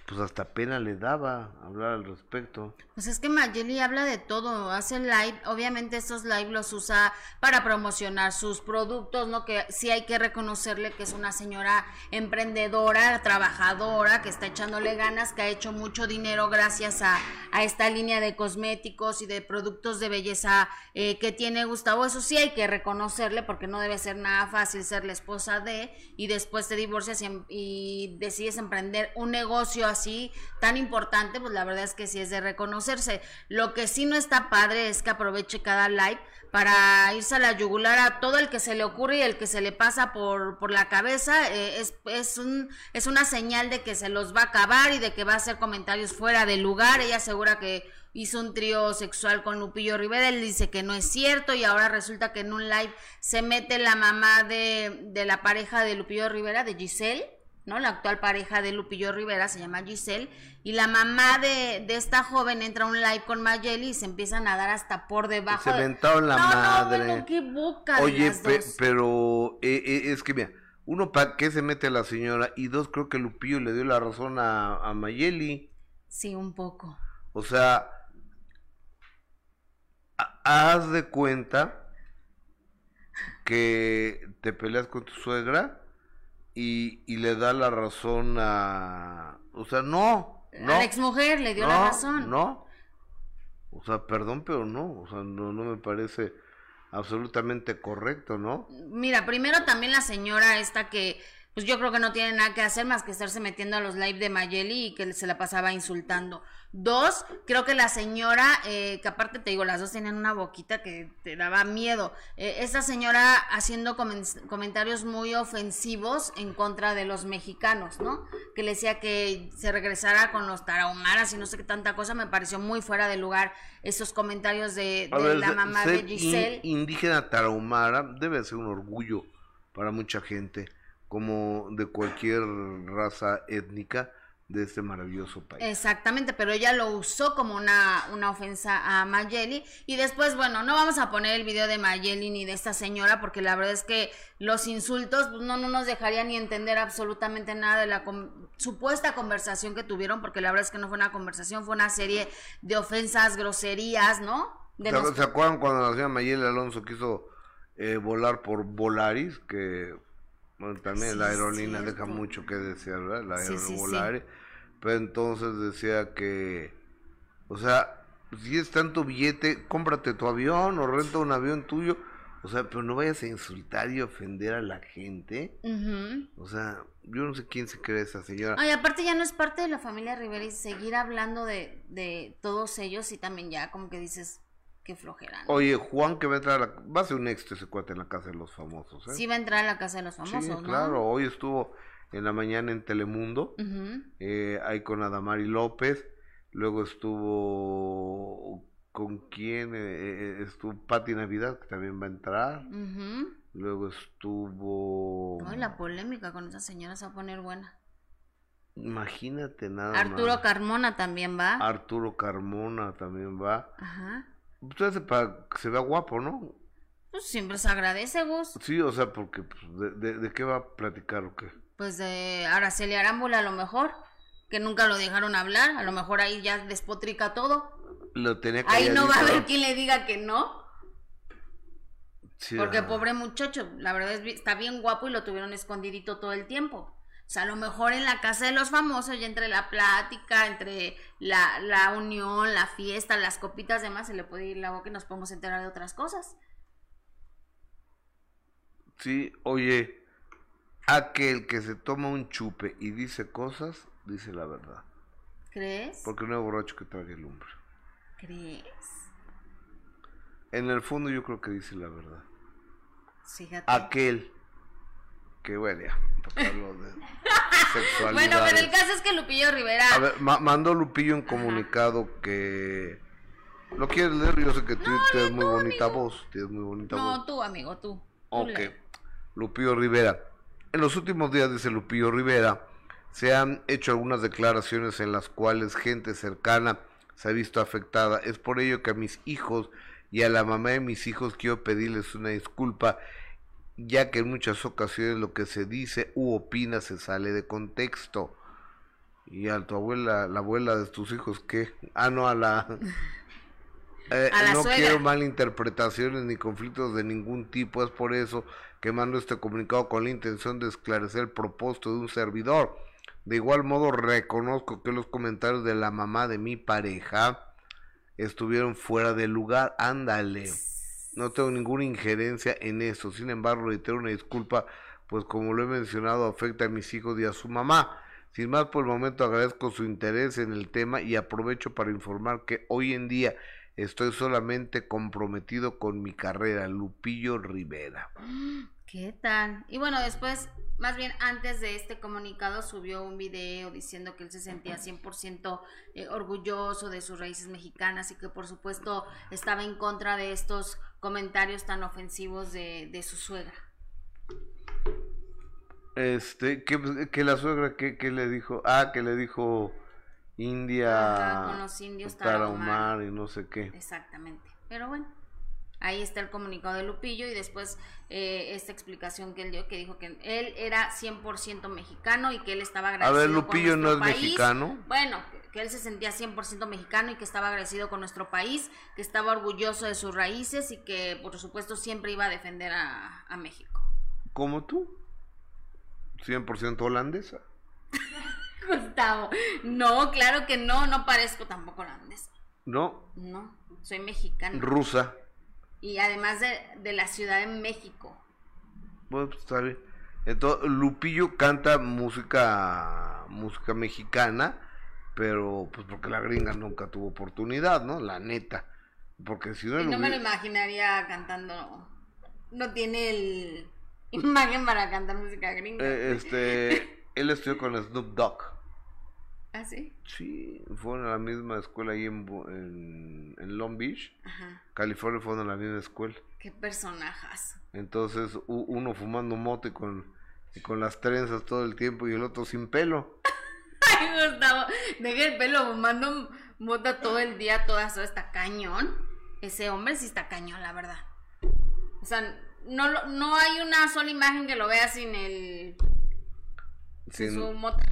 S1: pues hasta pena le daba hablar al respecto.
S2: Pues es que Mayeli habla de todo, hace live, obviamente estos live los usa para promocionar sus productos, ¿no? Que sí hay que reconocerle que es una señora emprendedora, trabajadora, que está echándole ganas, que ha hecho mucho dinero gracias a, a esta línea de cosméticos y de productos de belleza eh, que tiene Gustavo. Eso sí hay que reconocerle porque no debe ser nada fácil ser la esposa de y después te divorcias y, y decides emprender un negocio así tan importante, pues la verdad es que sí es de reconocerse. Lo que sí no está padre es que aproveche cada live para irse a la yugular a todo el que se le ocurre y el que se le pasa por, por la cabeza. Eh, es, es, un, es una señal de que se los va a acabar y de que va a hacer comentarios fuera de lugar. Ella asegura que hizo un trío sexual con Lupillo Rivera, él dice que no es cierto y ahora resulta que en un live se mete la mamá de, de la pareja de Lupillo Rivera, de Giselle ¿no? La actual pareja de Lupillo Rivera se llama Giselle y la mamá de, esta joven entra a un live con Mayeli y se empiezan a dar hasta por debajo.
S1: Se inventaron la madre.
S2: No, qué boca
S1: Oye, pero eh, eh, es que mira, uno, ¿para qué se mete la señora? Y dos, creo que Lupillo le dio la razón a, a Mayeli.
S2: Sí, un poco.
S1: O sea, haz de cuenta que te peleas con tu suegra y, y le da la razón a... O sea, no. no
S2: a la exmujer le dio la razón.
S1: No. O sea, perdón, pero no. O sea, no, no me parece absolutamente correcto, ¿no?
S2: Mira, primero también la señora esta que pues yo creo que no tiene nada que hacer más que estarse metiendo a los live de Mayeli y que se la pasaba insultando. Dos, creo que la señora, eh, que aparte te digo, las dos tenían una boquita que te daba miedo. Eh, esta señora haciendo comentarios muy ofensivos en contra de los mexicanos, ¿no? Que le decía que se regresara con los tarahumaras y no sé qué tanta cosa, me pareció muy fuera de lugar esos comentarios de, la mamá de Giselle.
S1: indígena tarahumara debe ser un orgullo para mucha gente, como de cualquier raza étnica de este maravilloso país.
S2: Exactamente, pero ella lo usó como una, una ofensa a Mayeli. Y después, bueno, no vamos a poner el video de Mayeli ni de esta señora, porque la verdad es que los insultos pues, no, no nos dejarían ni entender absolutamente nada de la supuesta conversación que tuvieron, porque la verdad es que no fue una conversación, fue una serie de ofensas, groserías, ¿no?
S1: ¿Se, acuerdan cuando la señora Mayeli Alonso quiso eh, volar por Volaris? Que bueno, también la aerolínea deja mucho que desear, ¿verdad? La sí, Volaris. Pero entonces decía que, o sea, si es tanto billete, cómprate tu avión o renta un avión tuyo. O sea, pero no vayas a insultar y ofender a la gente. O sea, yo no sé quién se cree esa señora.
S2: Ay, aparte ya no es parte de la familia Rivera y seguir hablando de, de todos ellos y también ya como que dices, qué flojera.
S1: Oye, Juan que va a entrar a la... Va a ser un éxito ese cuate en la casa de los famosos, ¿eh?
S2: Sí, va a entrar a la casa de los famosos, sí,
S1: claro. Hoy estuvo en la mañana en Telemundo, eh, ahí con Adamari López, luego estuvo con quién, eh, eh, estuvo Patti Navidad, que también va a entrar, luego estuvo...
S2: Ay, la polémica con esa señora se va a poner buena.
S1: Imagínate nada
S2: Arturo Carmona también va.
S1: Arturo Carmona también va. Ajá. Usted para que se vea guapo, ¿no?
S2: Pues siempre se agradece, Gus.
S1: Sí, o sea, porque pues, de, de, qué va a platicar o qué?
S2: pues de Araceli Arámbula a lo mejor, que nunca lo dejaron hablar, a lo mejor ahí ya despotrica todo.
S1: Lo tenía
S2: Ahí no va a haber quien le diga que no. Porque pobre muchacho, la verdad es está bien guapo y lo tuvieron escondidito todo el tiempo. O sea, a lo mejor en la casa de los famosos y entre la plática, entre la, la unión, la fiesta, las copitas demás, se le puede ir la boca y nos podemos enterar de otras cosas.
S1: Sí, oye, Aquel que se toma un chupe y dice cosas, dice la verdad.
S2: ¿Crees?
S1: Porque no es borracho que trague lumbre.
S2: ¿Crees?
S1: En el fondo yo creo que dice la verdad.
S2: Fíjate.
S1: Aquel bueno, ya, de
S2: sexualidad. Bueno, pero el caso es que Lupillo Rivera.
S1: A ver, mandó Lupillo un comunicado que. ¿Lo quieres leer? Yo sé que tú tienes muy bonita voz. Tienes muy bonita
S2: voz.
S1: No,
S2: tú, amigo, tú.
S1: Ok. Lupillo Rivera. En los últimos días, dice Lupillo Rivera, se han hecho algunas declaraciones en las cuales gente cercana se ha visto afectada. Es por ello que a mis hijos y a la mamá de mis hijos quiero pedirles una disculpa, ya que en muchas ocasiones lo que se dice u opina se sale de contexto. Y a tu abuela, la abuela de tus hijos, ¿qué? Ah, no, a la... Eh, no quiero malinterpretaciones ni conflictos de ningún tipo, es por eso que mando este comunicado con la intención de esclarecer el propósito de un servidor. De igual modo reconozco que los comentarios de la mamá de mi pareja estuvieron fuera de lugar. Ándale. No tengo ninguna injerencia en eso. Sin embargo, reitero una disculpa, pues como lo he mencionado, afecta a mis hijos y a su mamá. Sin más por el momento agradezco su interés en el tema y aprovecho para informar que hoy en día Estoy solamente comprometido con mi carrera, Lupillo Rivera.
S2: ¿Qué tal? Y bueno, después, más bien antes de este comunicado, subió un video diciendo que él se sentía 100% eh, orgulloso de sus raíces mexicanas y que por supuesto estaba en contra de estos comentarios tan ofensivos de, de su suegra.
S1: Este, que, la suegra, ¿qué, ¿qué le dijo? Ah, que le dijo India,
S2: con los indios
S1: Tarahumar y no sé qué.
S2: Exactamente. Pero bueno, ahí está el comunicado de Lupillo y después eh, esta explicación que él dio, que dijo que él era 100% mexicano y que él estaba agradecido.
S1: A ver, Lupillo no es mexicano.
S2: Bueno, que él se sentía 100% mexicano y que estaba agradecido con nuestro país, que estaba orgulloso de sus raíces y que por supuesto siempre iba a defender a, a México.
S1: ¿Como tú? ¿100% holandesa?
S2: Gustavo. No, claro que no, no parezco tampoco holandesa.
S1: ¿No?
S2: No, soy mexicana.
S1: Rusa.
S2: Y además de, la Ciudad de México.
S1: Bueno, pues está bien. Entonces, Lupillo canta música, música mexicana, pero pues porque la gringa nunca tuvo oportunidad, ¿no? La neta. Porque si no...
S2: no me lo imaginaría cantando. No tiene el imagen para cantar música gringa.
S1: Eh, este, él estudió con Snoop Dogg.
S2: ¿Ah, sí?
S1: Sí, fueron a la misma escuela ahí en, en, Long Beach, California, fueron a la misma escuela.
S2: Qué personajas.
S1: Entonces, uno fumando mote con, con las trenzas todo el tiempo y el otro sin pelo.
S2: Ay, Gustavo, deja el pelo fumando mota todo el día, todas horas, está cañón. Ese hombre sí está cañón, la verdad. O sea, no, no hay una sola imagen que lo vea sin el... Sin su mota.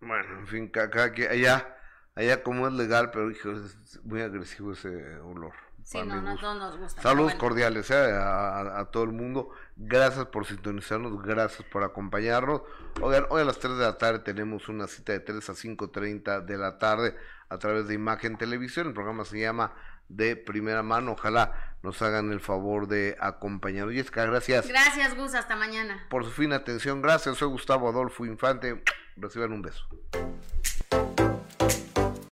S1: Bueno, en fin, que allá, allá como es legal, pero hijo, es muy agresivo ese olor.
S2: Sí, no, no todos nos gusta.
S1: Saludos
S2: bueno.
S1: cordiales eh, a, a- a todo el mundo. Gracias por sintonizarnos, gracias por acompañarnos. Oigan, hoy a las 3 de la tarde tenemos una cita de 3 a 5.30 de la tarde a través de Imagen Televisión. El programa se llama De Primera Mano. Ojalá nos hagan el favor de acompañarnos. Jessica, gracias
S2: Gracias, Gus, hasta mañana.
S1: por su fina atención. Gracias, soy Gustavo Adolfo Infante. Reciban un beso.